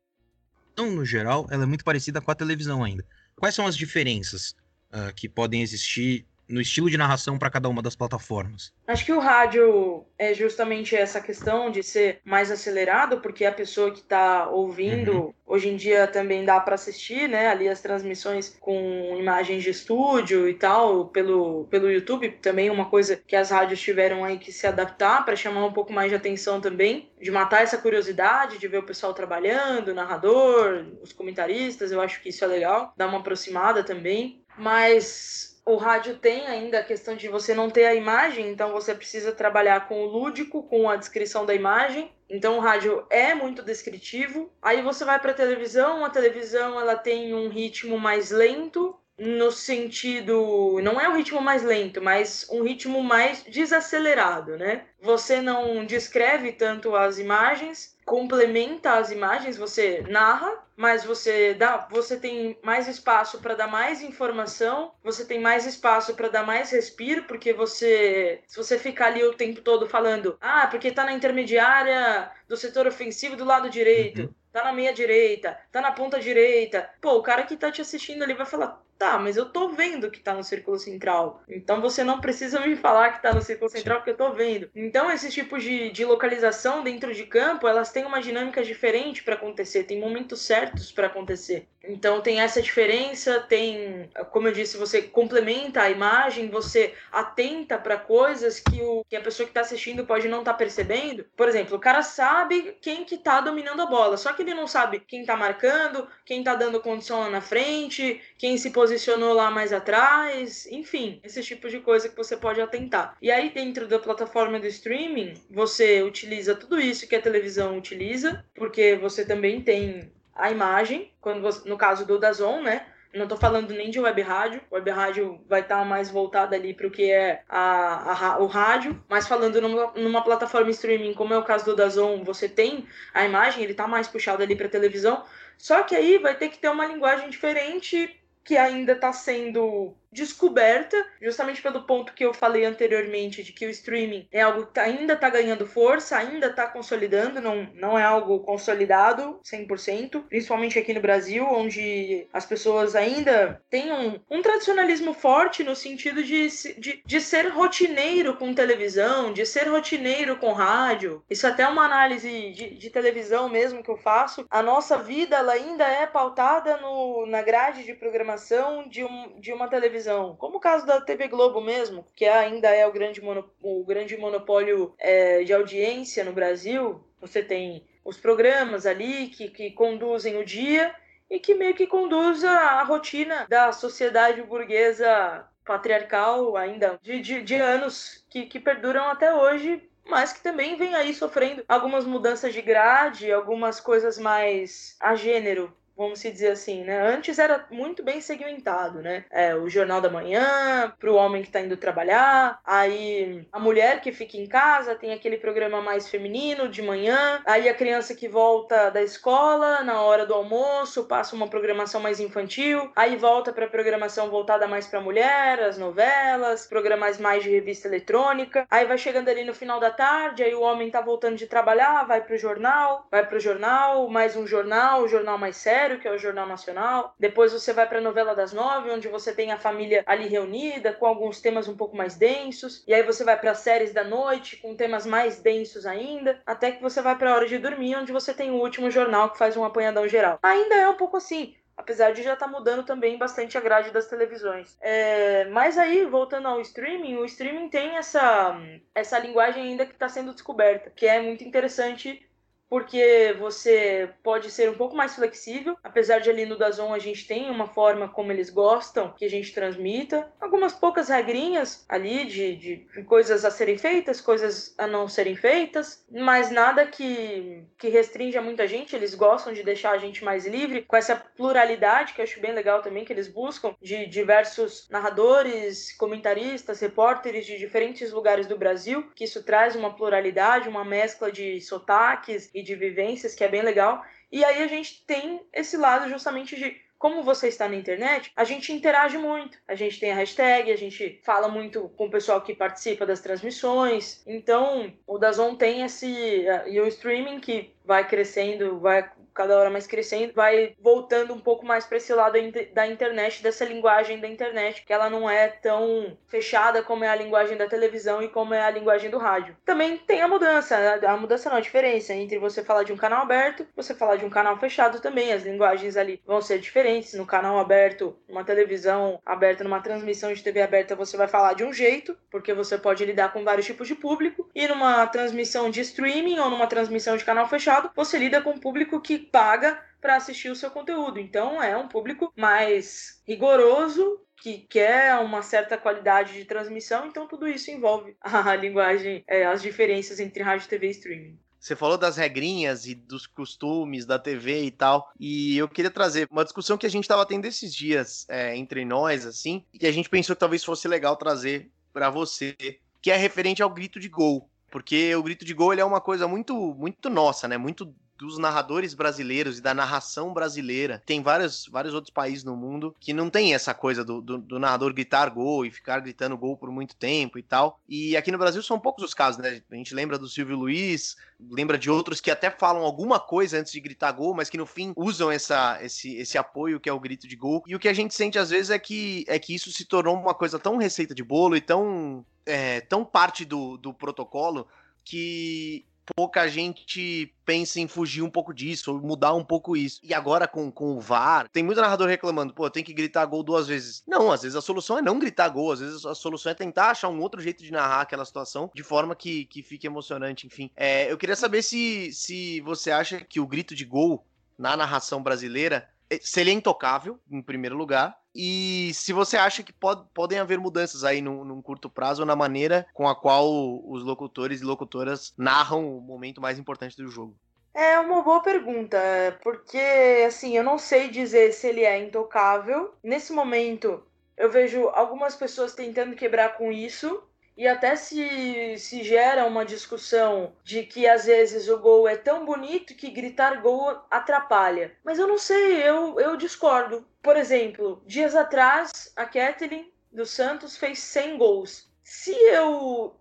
no geral, ela é muito parecida com a televisão ainda. Quais são as diferenças uh, que podem existir no estilo de narração para cada uma das plataformas? Acho que o rádio é justamente essa questão de ser mais acelerado, porque a pessoa que está ouvindo, uhum. hoje em dia também dá para assistir, né? Ali as transmissões com imagens de estúdio e tal, pelo, pelo YouTube, também uma coisa que as rádios tiveram aí que se adaptar para chamar um pouco mais de atenção também, de matar essa curiosidade, de ver o pessoal trabalhando, o narrador, os comentaristas, eu acho que isso é legal, dá uma aproximada também. Mas o rádio tem ainda a questão de você não ter a imagem, então você precisa trabalhar com o lúdico, com a descrição da imagem. Então o rádio é muito descritivo. Aí você vai para a televisão, a televisão ela tem um ritmo mais lento, no sentido, não é um ritmo mais lento, mas um ritmo mais desacelerado, né? Você não descreve tanto as imagens, complementa as imagens, você narra, mas você dá, você tem mais espaço para dar mais informação, você tem mais espaço para dar mais respiro, porque você, se você ficar ali o tempo todo falando, ah, porque tá na intermediária do setor ofensivo do lado direito, uhum. tá na meia direita, tá na ponta direita, pô, o cara que tá te assistindo ali vai falar, Tá, mas eu tô vendo que tá no círculo central. Então você não precisa me falar que tá no círculo central, porque eu tô vendo. Então, esses tipos de, de localização dentro de campo, elas têm uma dinâmica diferente para acontecer, tem momentos certos para acontecer. Então tem essa diferença, tem, como eu disse, você complementa a imagem, você atenta para coisas que, o, que a pessoa que está assistindo pode não estar tá percebendo. Por exemplo, o cara sabe quem que tá dominando a bola, só que ele não sabe quem tá marcando, quem tá dando condição lá na frente, quem se posicionou lá mais atrás, enfim, esse tipo de coisa que você pode atentar. E aí dentro da plataforma do streaming, você utiliza tudo isso que a televisão utiliza, porque você também tem a imagem, quando no caso do Dazon, né? Não estou falando nem de web rádio. Web rádio vai estar tá mais voltada ali para o que é a, a, o rádio. Mas falando numa, numa, plataforma streaming, como é o caso do Dazon, você tem a imagem, ele está mais puxado ali para televisão. Só que aí vai ter que ter uma linguagem diferente que ainda está sendo descoberta, justamente pelo ponto que eu falei anteriormente, de que o streaming é algo que ainda está ganhando força, ainda está consolidando, não, não é algo consolidado 100%, principalmente aqui no Brasil, onde as pessoas ainda têm um, um tradicionalismo forte no sentido de, de, de ser rotineiro com televisão, de ser rotineiro com rádio. Isso é até uma análise de, de televisão mesmo que eu faço. A nossa vida ela ainda é pautada no, na grade de programação de, um, de uma televisão televisão, como o caso da TV Globo mesmo, que ainda é o grande, o grande monopólio é, de audiência no Brasil, você tem os programas ali que, que conduzem o dia e que meio que conduz a, a rotina da sociedade burguesa patriarcal ainda de, de, de anos que, que perduram até hoje mas que também vem aí sofrendo algumas mudanças de grade, algumas coisas mais a gênero vamos se dizer assim, né? Antes era muito bem segmentado, né? É, o Jornal da Manhã, para o homem que está indo trabalhar, aí a mulher que fica em casa tem aquele programa mais feminino de manhã, aí a criança que volta da escola na hora do almoço passa uma programação mais infantil, aí volta para programação voltada mais para mulher, as novelas, programas mais de revista eletrônica, aí vai chegando ali no final da tarde, aí o homem tá voltando de trabalhar, vai pro jornal, vai pro jornal, mais um jornal, o jornal mais sério que é o Jornal Nacional. Depois você vai para a novela das nove, onde você tem a família ali reunida, com alguns temas um pouco mais densos. E aí você vai para séries da noite, com temas mais densos ainda. Até que você vai para a hora de dormir, onde você tem o último jornal que faz um apanhadão geral. Ainda é um pouco assim apesar de já estar tá mudando também bastante a grade das televisões. É, mas aí, voltando ao streaming, o streaming tem essa, essa linguagem ainda que está sendo descoberta, que é muito interessante porque você pode ser um pouco mais flexível, apesar de ali no Dazon a gente tem uma forma como eles gostam que a gente transmita, algumas poucas regrinhas ali de, de coisas a serem feitas, coisas a não serem feitas, mas nada que, que restrinja muita gente, eles gostam de deixar a gente mais livre, com essa pluralidade que eu acho bem legal também que eles buscam, de diversos narradores, comentaristas, repórteres de diferentes lugares do Brasil, que isso traz uma pluralidade, uma mescla de sotaques e de vivências, que é bem legal. E aí a gente tem esse lado justamente de como você está na internet, a gente interage muito. A gente tem a hashtag, a gente fala muito com o pessoal que participa das transmissões. Então, o Dazon tem esse. E o streaming que vai crescendo, vai cada hora mais crescendo, vai voltando um pouco mais para esse lado da internet, dessa linguagem da internet, que ela não é tão fechada como é a linguagem da televisão e como é a linguagem do rádio. Também tem a mudança, a mudança não, a diferença entre você falar de um canal aberto você falar de um canal fechado também. As linguagens ali vão ser diferentes. No canal aberto, uma televisão aberta, numa transmissão de TV aberta, você vai falar de um jeito, porque você pode lidar com vários tipos de público. E numa transmissão de streaming ou numa transmissão de canal fechado, você lida com um público que paga para assistir o seu conteúdo. Então é um público mais rigoroso que quer uma certa qualidade de transmissão, então tudo isso envolve a linguagem, é, as diferenças entre rádio, TV e streaming. Você falou das regrinhas e dos costumes da TV e tal, e eu queria trazer uma discussão que a gente estava tendo esses dias é, entre nós, assim, e a gente pensou que talvez fosse legal trazer para você, que é referente ao grito de gol. porque o grito de gol é uma coisa muito, muito nossa, né? Muito dos narradores brasileiros e da narração brasileira. Tem vários, vários outros países no mundo que não tem essa coisa do, do, do, narrador gritar gol e ficar gritando gol por muito tempo e tal. E aqui no Brasil são poucos os casos, né? A gente lembra do Silvio Luiz, lembra de outros que até falam alguma coisa antes de gritar gol, mas que no fim usam essa, esse, esse apoio que é o grito de gol. E o que a gente sente às vezes é que, é que isso se tornou uma coisa tão receita de bolo e tão, é, tão parte do, do protocolo que pouca gente pensa em fugir um pouco disso, ou mudar um pouco isso. E agora com, com o VAR, tem muito narrador reclamando, pô, tem que gritar gol duas vezes. Não, às vezes a solução é não gritar gol, às vezes a solução é tentar achar um outro jeito de narrar aquela situação de forma que, que fique emocionante, enfim. É, eu queria saber se, se você acha que o grito de gol na narração brasileira se ele é intocável, em primeiro lugar, e se você acha que pode, podem haver mudanças aí num, num, curto prazo na maneira com a qual os locutores e locutoras narram o momento mais importante do jogo. É uma boa pergunta, porque assim, eu não sei dizer se ele é intocável. Nesse momento, eu vejo algumas pessoas tentando quebrar com isso, e até se, se gera uma discussão de que às vezes o gol é tão bonito que gritar gol atrapalha. Mas eu não sei, eu, eu discordo. Por exemplo, dias atrás, a Kathleen dos Santos fez 100 gols. Se eu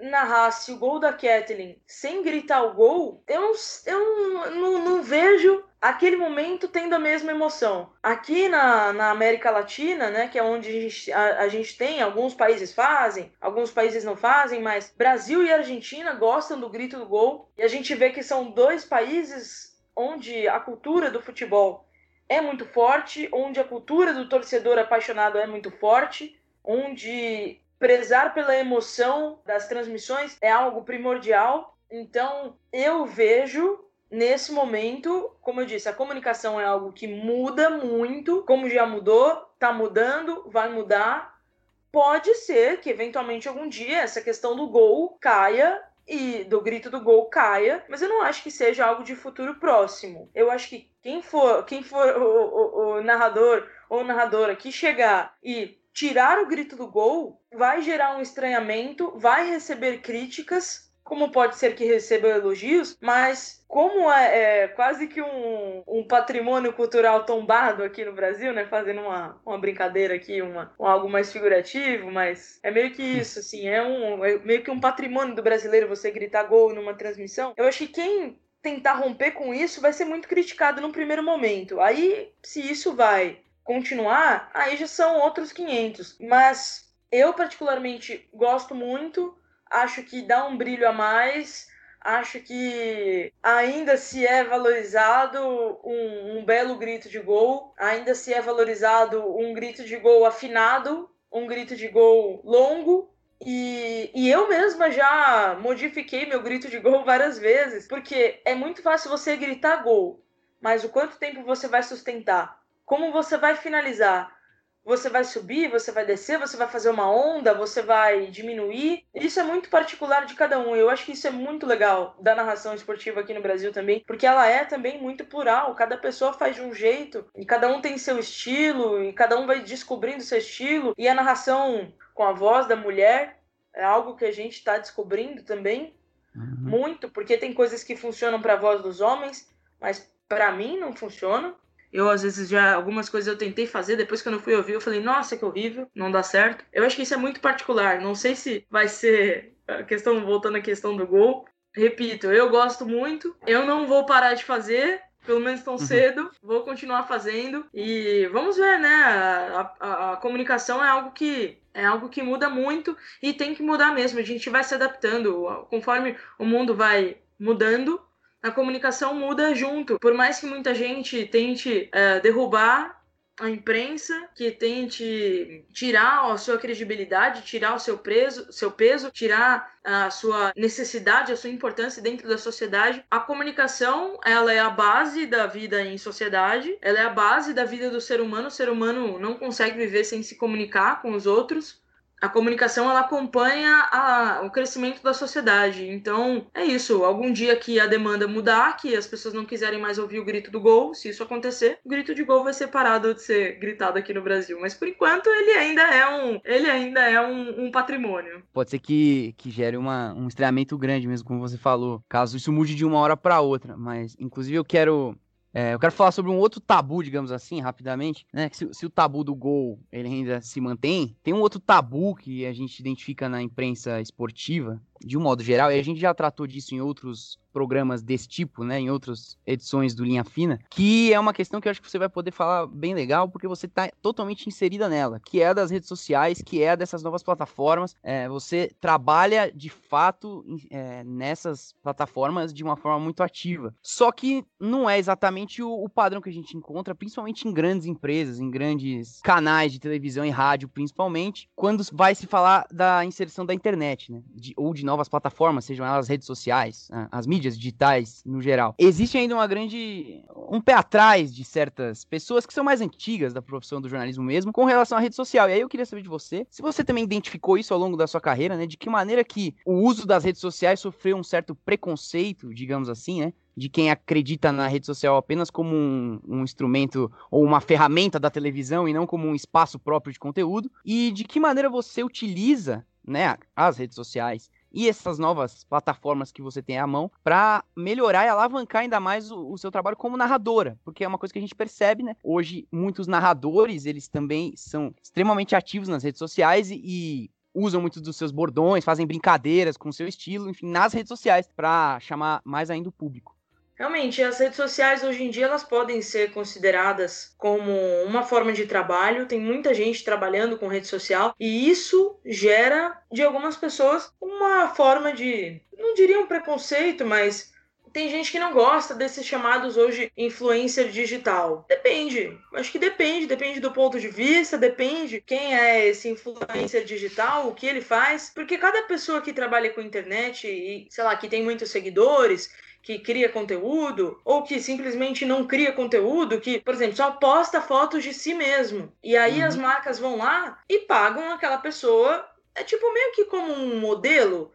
narrasse o gol da Kathleen sem gritar o gol, eu, eu não, não vejo aquele momento tendo a mesma emoção. Aqui na, na América Latina, né, que é onde a gente, a, a gente tem, alguns países fazem, alguns países não fazem, mas Brasil e Argentina gostam do grito do gol, e a gente vê que são dois países onde a cultura do futebol é muito forte, onde a cultura do torcedor apaixonado é muito forte, onde prezar pela emoção das transmissões é algo primordial. Então, eu vejo nesse momento, como eu disse, a comunicação é algo que muda muito, como já mudou, tá mudando, vai mudar. Pode ser que eventualmente algum dia essa questão do gol caia e do grito do gol caia, mas eu não acho que seja algo de futuro próximo. Eu acho que quem for, quem for o, o, o narrador ou narradora que chegar e tirar o grito do gol vai gerar um estranhamento, vai receber críticas como pode ser que receba elogios, mas como é, é quase que um, um, patrimônio cultural tombado aqui no Brasil, né? Fazendo uma, uma brincadeira aqui, uma, um, algo mais figurativo, mas é meio que isso, assim, é, um, é meio que um patrimônio do brasileiro você gritar gol numa transmissão. Eu acho que quem tentar romper com isso vai ser muito criticado num primeiro momento. Aí, se isso vai continuar, aí já são outros 500. Mas eu, particularmente, gosto muito acho que dá um brilho a mais. Acho que ainda se é valorizado um, um belo grito de gol, ainda se é valorizado um grito de gol afinado, um grito de gol longo, e, e, eu mesma já modifiquei meu grito de gol várias vezes, porque é muito fácil você gritar gol, mas o quanto tempo você vai sustentar? Como você vai finalizar? você vai subir, você vai descer, você vai fazer uma onda, você vai diminuir. Isso é muito particular de cada um. Eu acho que isso é muito legal da narração esportiva aqui no Brasil também, porque ela é também muito plural. Cada pessoa faz de um jeito e cada um tem seu estilo e cada um vai descobrindo seu estilo. E a narração com a voz da mulher é algo que a gente está descobrindo também uhum. muito, porque tem coisas que funcionam para a voz dos homens, mas para mim não funcionam. Eu, às vezes, já algumas coisas eu tentei fazer, depois que eu não fui ouvir, eu falei, nossa, que horrível, não dá certo. Eu acho que isso é muito particular. Não sei se vai ser a questão, voltando à questão do gol. Repito, eu gosto muito, eu não vou parar de fazer, pelo menos tão uhum. cedo, vou continuar fazendo e vamos ver, né? A, a, a, comunicação é algo que é algo que muda muito e tem que mudar mesmo. A gente vai se adaptando conforme o mundo vai mudando a comunicação muda junto. Por mais que muita gente tente é, derrubar a imprensa, que tente tirar a sua credibilidade, tirar o seu, preso, seu peso, tirar a sua necessidade, a sua importância dentro da sociedade. A comunicação, ela é a base da vida em sociedade, ela é a base da vida do ser humano. O ser humano não consegue viver sem se comunicar com os outros a comunicação ela acompanha a, o crescimento da sociedade. Então, é isso. Algum dia que a demanda mudar, que as pessoas não quiserem mais ouvir o grito do gol, se isso acontecer, o grito de gol vai ser parado de ser gritado aqui no Brasil. Mas por enquanto ele ainda é um, ele ainda é um, um patrimônio. Pode ser que, que gere uma, um estranhamento grande mesmo, como você falou, caso isso mude de uma hora para outra. Mas, inclusive, eu quero é, eu quero falar sobre um outro tabu, digamos assim, rapidamente, né? Se, se, o tabu do gol ele ainda se mantém, tem um outro tabu que a gente identifica na imprensa esportiva, de um modo geral, e a gente já tratou disso em outros programas desse tipo, né, em outras edições do Linha Fina, que é uma questão que eu acho que você vai poder falar bem legal, porque você está totalmente inserida nela, que é das redes sociais, que é dessas novas plataformas. É, você trabalha de fato é, nessas plataformas de uma forma muito ativa. Só que não é exatamente o, o padrão que a gente encontra, principalmente em grandes empresas, em grandes canais de televisão e rádio, principalmente, quando vai se falar da inserção da internet, né, de, ou de novas plataformas, sejam elas redes sociais, as mídias digitais no geral. Existe ainda uma grande. um pé atrás de certas pessoas que são mais antigas da profissão do jornalismo mesmo, com relação à rede social. E aí eu queria saber de você, se você também identificou isso ao longo da sua carreira, né? De que maneira que o uso das redes sociais sofreu um certo preconceito, digamos assim, né? de quem acredita na rede social apenas como um, um, instrumento ou uma ferramenta da televisão e não como um espaço próprio de conteúdo, e de que maneira você utiliza né, as redes sociais e essas novas plataformas que você tem à mão para melhorar e alavancar ainda mais o, o, seu trabalho como narradora, porque é uma coisa que a gente percebe, né? Hoje muitos narradores, eles também são extremamente ativos nas redes sociais e, e usam muitos dos seus bordões, fazem brincadeiras com o seu estilo, enfim, nas redes sociais para chamar mais ainda o público. Realmente, as redes sociais hoje em dia elas podem ser consideradas como uma forma de trabalho. Tem muita gente trabalhando com rede social e isso gera de algumas pessoas uma forma de, não diria um preconceito, mas tem gente que não gosta desses chamados hoje influencer digital. Depende. Acho que depende, depende do ponto de vista, depende quem é esse influencer digital, o que ele faz, porque cada pessoa que trabalha com internet e, sei lá, que tem muitos seguidores, que cria conteúdo ou que simplesmente não cria conteúdo, que, por exemplo, só posta fotos de si mesmo. E aí uhum. as marcas vão lá e pagam aquela pessoa. É tipo meio que como um modelo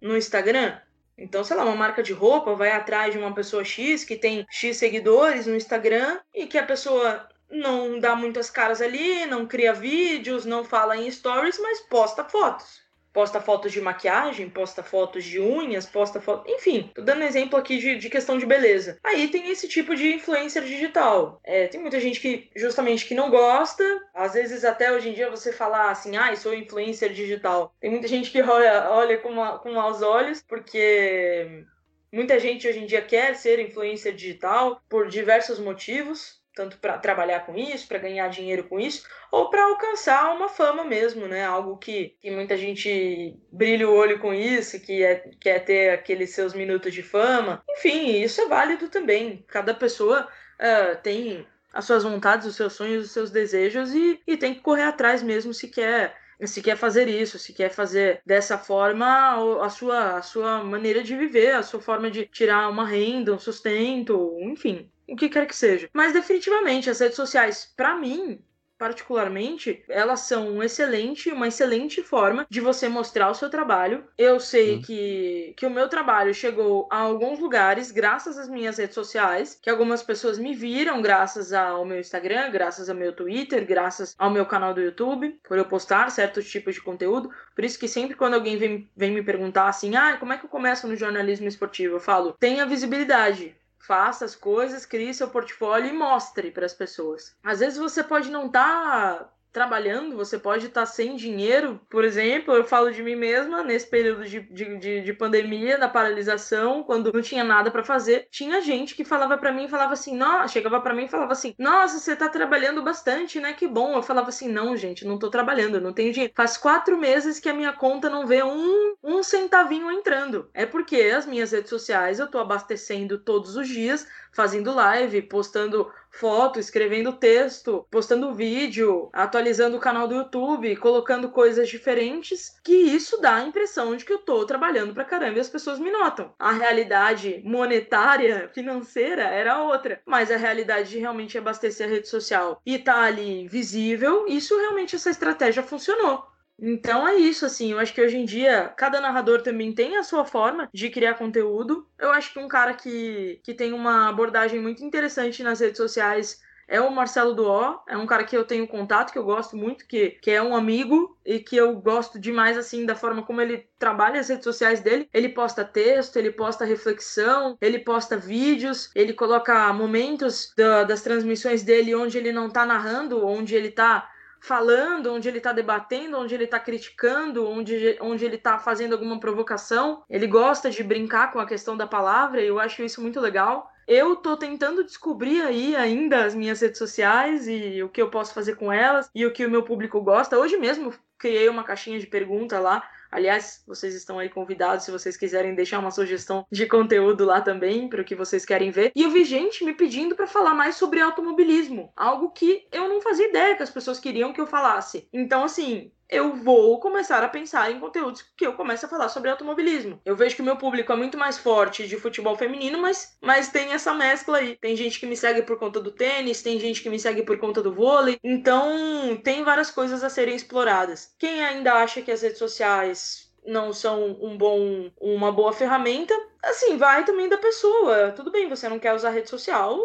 no Instagram. Então, sei lá, uma marca de roupa vai atrás de uma pessoa X que tem X seguidores no Instagram e que a pessoa não dá muitas caras ali, não cria vídeos, não fala em stories, mas posta fotos posta fotos de maquiagem, posta fotos de unhas, posta fotos. Enfim, tô dando exemplo aqui de, de questão de beleza. Aí tem esse tipo de influencer digital. É, tem muita gente que, justamente, que não gosta. Às vezes, até hoje em dia, você falar assim, ah, sou influencer digital. Tem muita gente que olha, olha com, com maus olhos, porque. Muita gente hoje em dia quer ser influencer digital por diversos motivos tanto para trabalhar com isso, para ganhar dinheiro com isso, ou para alcançar uma fama mesmo, né? Algo que, que muita gente brilha o olho com isso, que é, quer ter aqueles seus minutos de fama. Enfim, isso é válido também. Cada pessoa uh, tem as suas vontades, os seus sonhos, os seus desejos e, e tem que correr atrás mesmo se quer se quer fazer isso, se quer fazer dessa forma a sua, a sua maneira de viver, a sua forma de tirar uma renda, um sustento, enfim o que quer que seja. Mas definitivamente as redes sociais, para mim, particularmente, elas são um excelente, uma excelente forma de você mostrar o seu trabalho. Eu sei uhum. que, que o meu trabalho chegou a alguns lugares graças às minhas redes sociais, que algumas pessoas me viram graças ao meu Instagram, graças ao meu Twitter, graças ao meu canal do YouTube, por eu postar certos tipos de conteúdo. Por isso que sempre quando alguém vem, vem me perguntar assim, ah, como é que eu começo no jornalismo esportivo? Eu falo, tenha visibilidade faça as coisas, crie seu portfólio e mostre para as pessoas. Às vezes você pode não estar tá trabalhando, você pode estar sem dinheiro. Por exemplo, eu falo de mim mesma nesse período de, de, de, de pandemia, da paralisação, quando não tinha nada para fazer. Tinha gente que falava para mim, falava assim, nossa, chegava para mim e falava assim, nossa, você tá trabalhando bastante, né? Que bom. Eu falava assim, não, gente, não tô trabalhando, não tenho dinheiro. Faz quatro meses que a minha conta não vê um, um centavinho entrando. É porque as minhas redes sociais eu tô abastecendo todos os dias, fazendo live, postando foto, escrevendo texto, postando vídeo, atualizando o canal do YouTube, colocando coisas diferentes, que isso dá a impressão de que eu tô trabalhando pra caramba e as pessoas me notam. A realidade monetária, financeira era outra, mas a realidade de realmente abastecer a rede social e tá ali visível, isso realmente essa estratégia funcionou. Então é isso, assim. Eu acho que hoje em dia cada narrador também tem a sua forma de criar conteúdo. Eu acho que um cara que, que tem uma abordagem muito interessante nas redes sociais é o Marcelo Duó, é um cara que eu tenho contato, que eu gosto muito, que, que é um amigo e que eu gosto demais, assim, da forma como ele trabalha as redes sociais dele. Ele posta texto, ele posta reflexão, ele posta vídeos, ele coloca momentos da, das transmissões dele onde ele não tá narrando, onde ele tá falando, onde ele está debatendo, onde ele está criticando, onde, onde ele está fazendo alguma provocação. Ele gosta de brincar com a questão da palavra e eu acho isso muito legal. Eu tô tentando descobrir aí ainda as minhas redes sociais e o que eu posso fazer com elas e o que o meu público gosta. Hoje mesmo criei uma caixinha de pergunta lá Aliás, vocês estão aí convidados se vocês quiserem deixar uma sugestão de conteúdo lá também para o que vocês querem ver. E eu vi gente me pedindo para falar mais sobre automobilismo, algo que eu não fazia ideia que as pessoas queriam que eu falasse. Então, assim, eu vou começar a pensar em conteúdos que eu comece a falar sobre automobilismo. Eu vejo que o meu público é muito mais forte de futebol feminino, mas, mas tem essa mescla aí. Tem gente que me segue por conta do tênis, tem gente que me segue por conta do vôlei. Então, tem várias coisas a serem exploradas. Quem ainda acha que as redes sociais não são um bom, uma boa ferramenta, assim, vai também da pessoa. Tudo bem, você não quer usar rede social,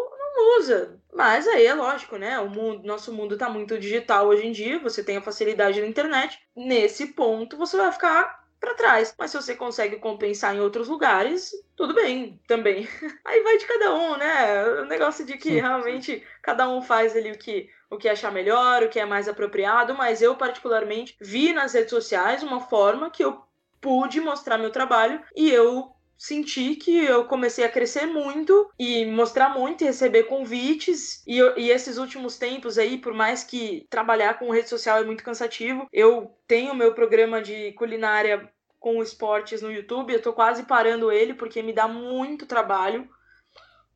usa. Mas aí é lógico, né? O mundo, nosso mundo tá muito digital hoje em dia, você tem a facilidade da internet. Nesse ponto, você vai ficar para trás. Mas se você consegue compensar em outros lugares, tudo bem também. Aí vai de cada um, né? O negócio de que realmente cada um faz ali o que o que achar melhor, o que é mais apropriado, mas eu particularmente vi nas redes sociais uma forma que eu pude mostrar meu trabalho e eu senti que eu comecei a crescer muito e mostrar muito e receber convites. E, e esses últimos tempos aí, por mais que trabalhar com rede social é muito cansativo, eu tenho meu programa de culinária com esportes no YouTube. Eu tô quase parando ele porque me dá muito trabalho.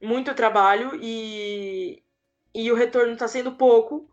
Muito trabalho e, e o retorno tá sendo pouco.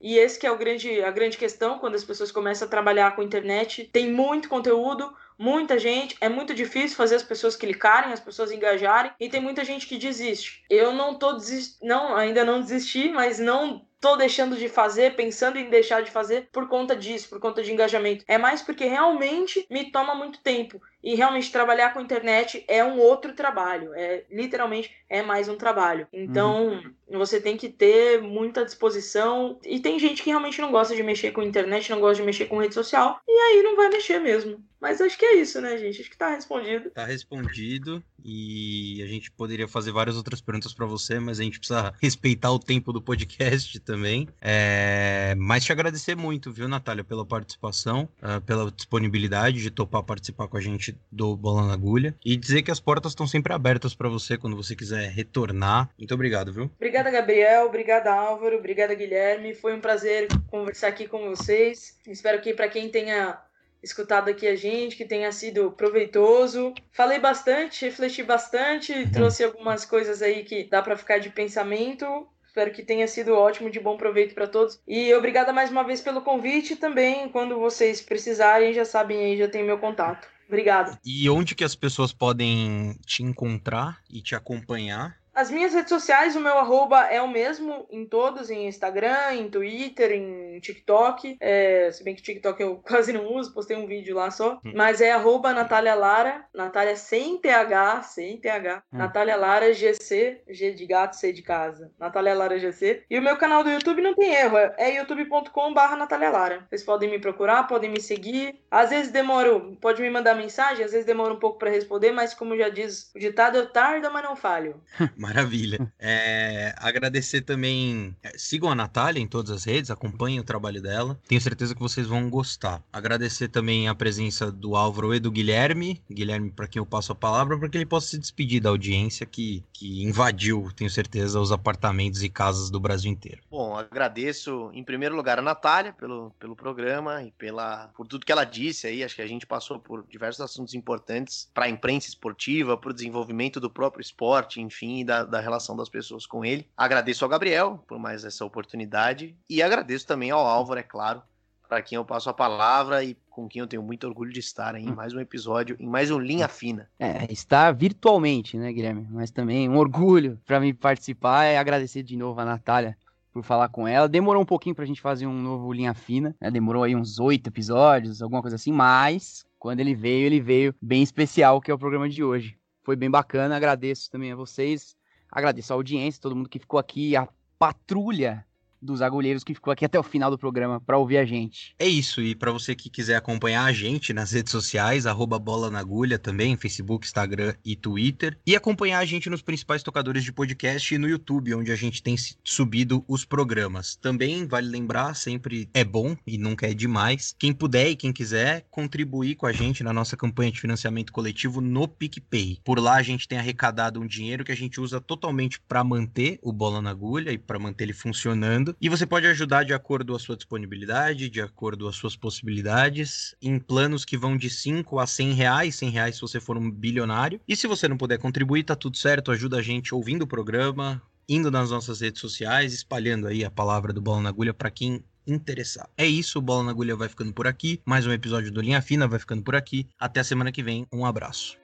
E esse que é o grande, a grande questão quando as pessoas começam a trabalhar com internet. Tem muito conteúdo, muita gente, é muito difícil fazer as pessoas clicarem, as pessoas engajarem, e tem muita gente que desiste. Eu não tô desist... não, ainda não desisti, mas não tô deixando de fazer, pensando em deixar de fazer por conta disso, por conta de engajamento. É mais porque realmente me toma muito tempo. E realmente trabalhar com internet é um outro trabalho. É literalmente é mais um trabalho. Então, uhum. você tem que ter muita disposição. E tem gente que realmente não gosta de mexer com internet, não gosta de mexer com rede social. E aí não vai mexer mesmo. Mas acho que é isso, né, gente? Acho que tá respondido. Tá respondido. E a gente poderia fazer várias outras perguntas para você, mas a gente precisa respeitar o tempo do podcast também. É... Mas te agradecer muito, viu, Natália, pela participação, uh, pela disponibilidade de topar participar com a gente do Bola na Agulha. E dizer que as portas estão sempre abertas para você quando você quiser retornar. Muito obrigado, viu? Obrigada, Gabriel. Obrigada, Álvaro. Obrigada, Guilherme. Foi um prazer conversar aqui com vocês. Espero que para quem tenha escutado aqui a gente, que tenha sido proveitoso. Falei bastante, refleti bastante, uhum. trouxe algumas coisas aí que dá para ficar de pensamento. Espero que tenha sido ótimo, de bom proveito para todos. E obrigada mais uma vez pelo convite também. Quando vocês precisarem, já sabem aí, já tem meu contato. Obrigada. E onde que as pessoas podem te encontrar e te acompanhar? As minhas redes sociais, o meu arroba é o mesmo em todos, em Instagram, em Twitter, em TikTok. É, se bem que TikTok eu quase não uso, postei um vídeo lá só. Hum. Mas é arroba Natália Lara, Natália sem TH, sem TH. Hum. Natália Lara GC, G de gato, C de casa. Natália Lara GC. E o meu canal do YouTube não tem erro, é youtube.com barra Natália Lara. Vocês podem me procurar, podem me seguir. Às vezes demoro, pode me mandar mensagem, às vezes demora um pouco para responder, mas como já diz o ditado, eu tardo, mas não falho. Maravilha. É, agradecer também. É, sigam a Natália em todas as redes, acompanhem o trabalho dela. Tenho certeza que vocês vão gostar. Agradecer também a presença do Álvaro e do Guilherme. Guilherme, para quem eu passo a palavra, para que ele possa se despedir da audiência que, que invadiu, tenho certeza, os apartamentos e casas do Brasil inteiro. Bom, agradeço em primeiro lugar a Natália pelo, pelo programa e pela, por tudo que ela disse aí. Acho que a gente passou por diversos assuntos importantes para a imprensa esportiva, para o desenvolvimento do próprio esporte, enfim, da, da relação das pessoas com ele. Agradeço ao Gabriel por mais essa oportunidade e agradeço também ao Álvaro, é claro, para quem eu passo a palavra e com quem eu tenho muito orgulho de estar em hum. mais um episódio, em mais um Linha Fina. É, está virtualmente, né, Guilherme? Mas também um orgulho para mim participar e agradecer de novo a Natália por falar com ela. Demorou um pouquinho pra gente fazer um novo Linha Fina, né? Demorou aí uns oito episódios, alguma coisa assim, mas quando ele veio, ele veio bem especial, que é o programa de hoje. Foi bem bacana, agradeço também a vocês, agradeço a audiência, todo mundo que ficou aqui, a patrulha dos agulheiros que ficou aqui até o final do programa para ouvir a gente. É isso, e para você que quiser acompanhar a gente nas redes sociais, arroba Bola na Agulha também, Facebook, Instagram e Twitter, e acompanhar a gente nos principais tocadores de podcast e no YouTube, onde a gente tem subido os programas. Também vale lembrar, sempre é bom e nunca é demais, quem puder e quem quiser contribuir com a gente na nossa campanha de financiamento coletivo no PicPay. Por lá a gente tem arrecadado um dinheiro que a gente usa totalmente para manter o Bola na Agulha e para manter ele funcionando e você pode ajudar de acordo com a sua disponibilidade, de acordo com as suas possibilidades, em planos que vão de 5 a 100 reais, 100 reais se você for um bilionário. E se você não puder contribuir, tá tudo certo, ajuda a gente ouvindo o programa, indo nas nossas redes sociais, espalhando aí a palavra do Bola na Agulha para quem interessar. É isso, o Bola na Agulha vai ficando por aqui. Mais um episódio do Linha Fina vai ficando por aqui. Até a semana que vem. Um abraço.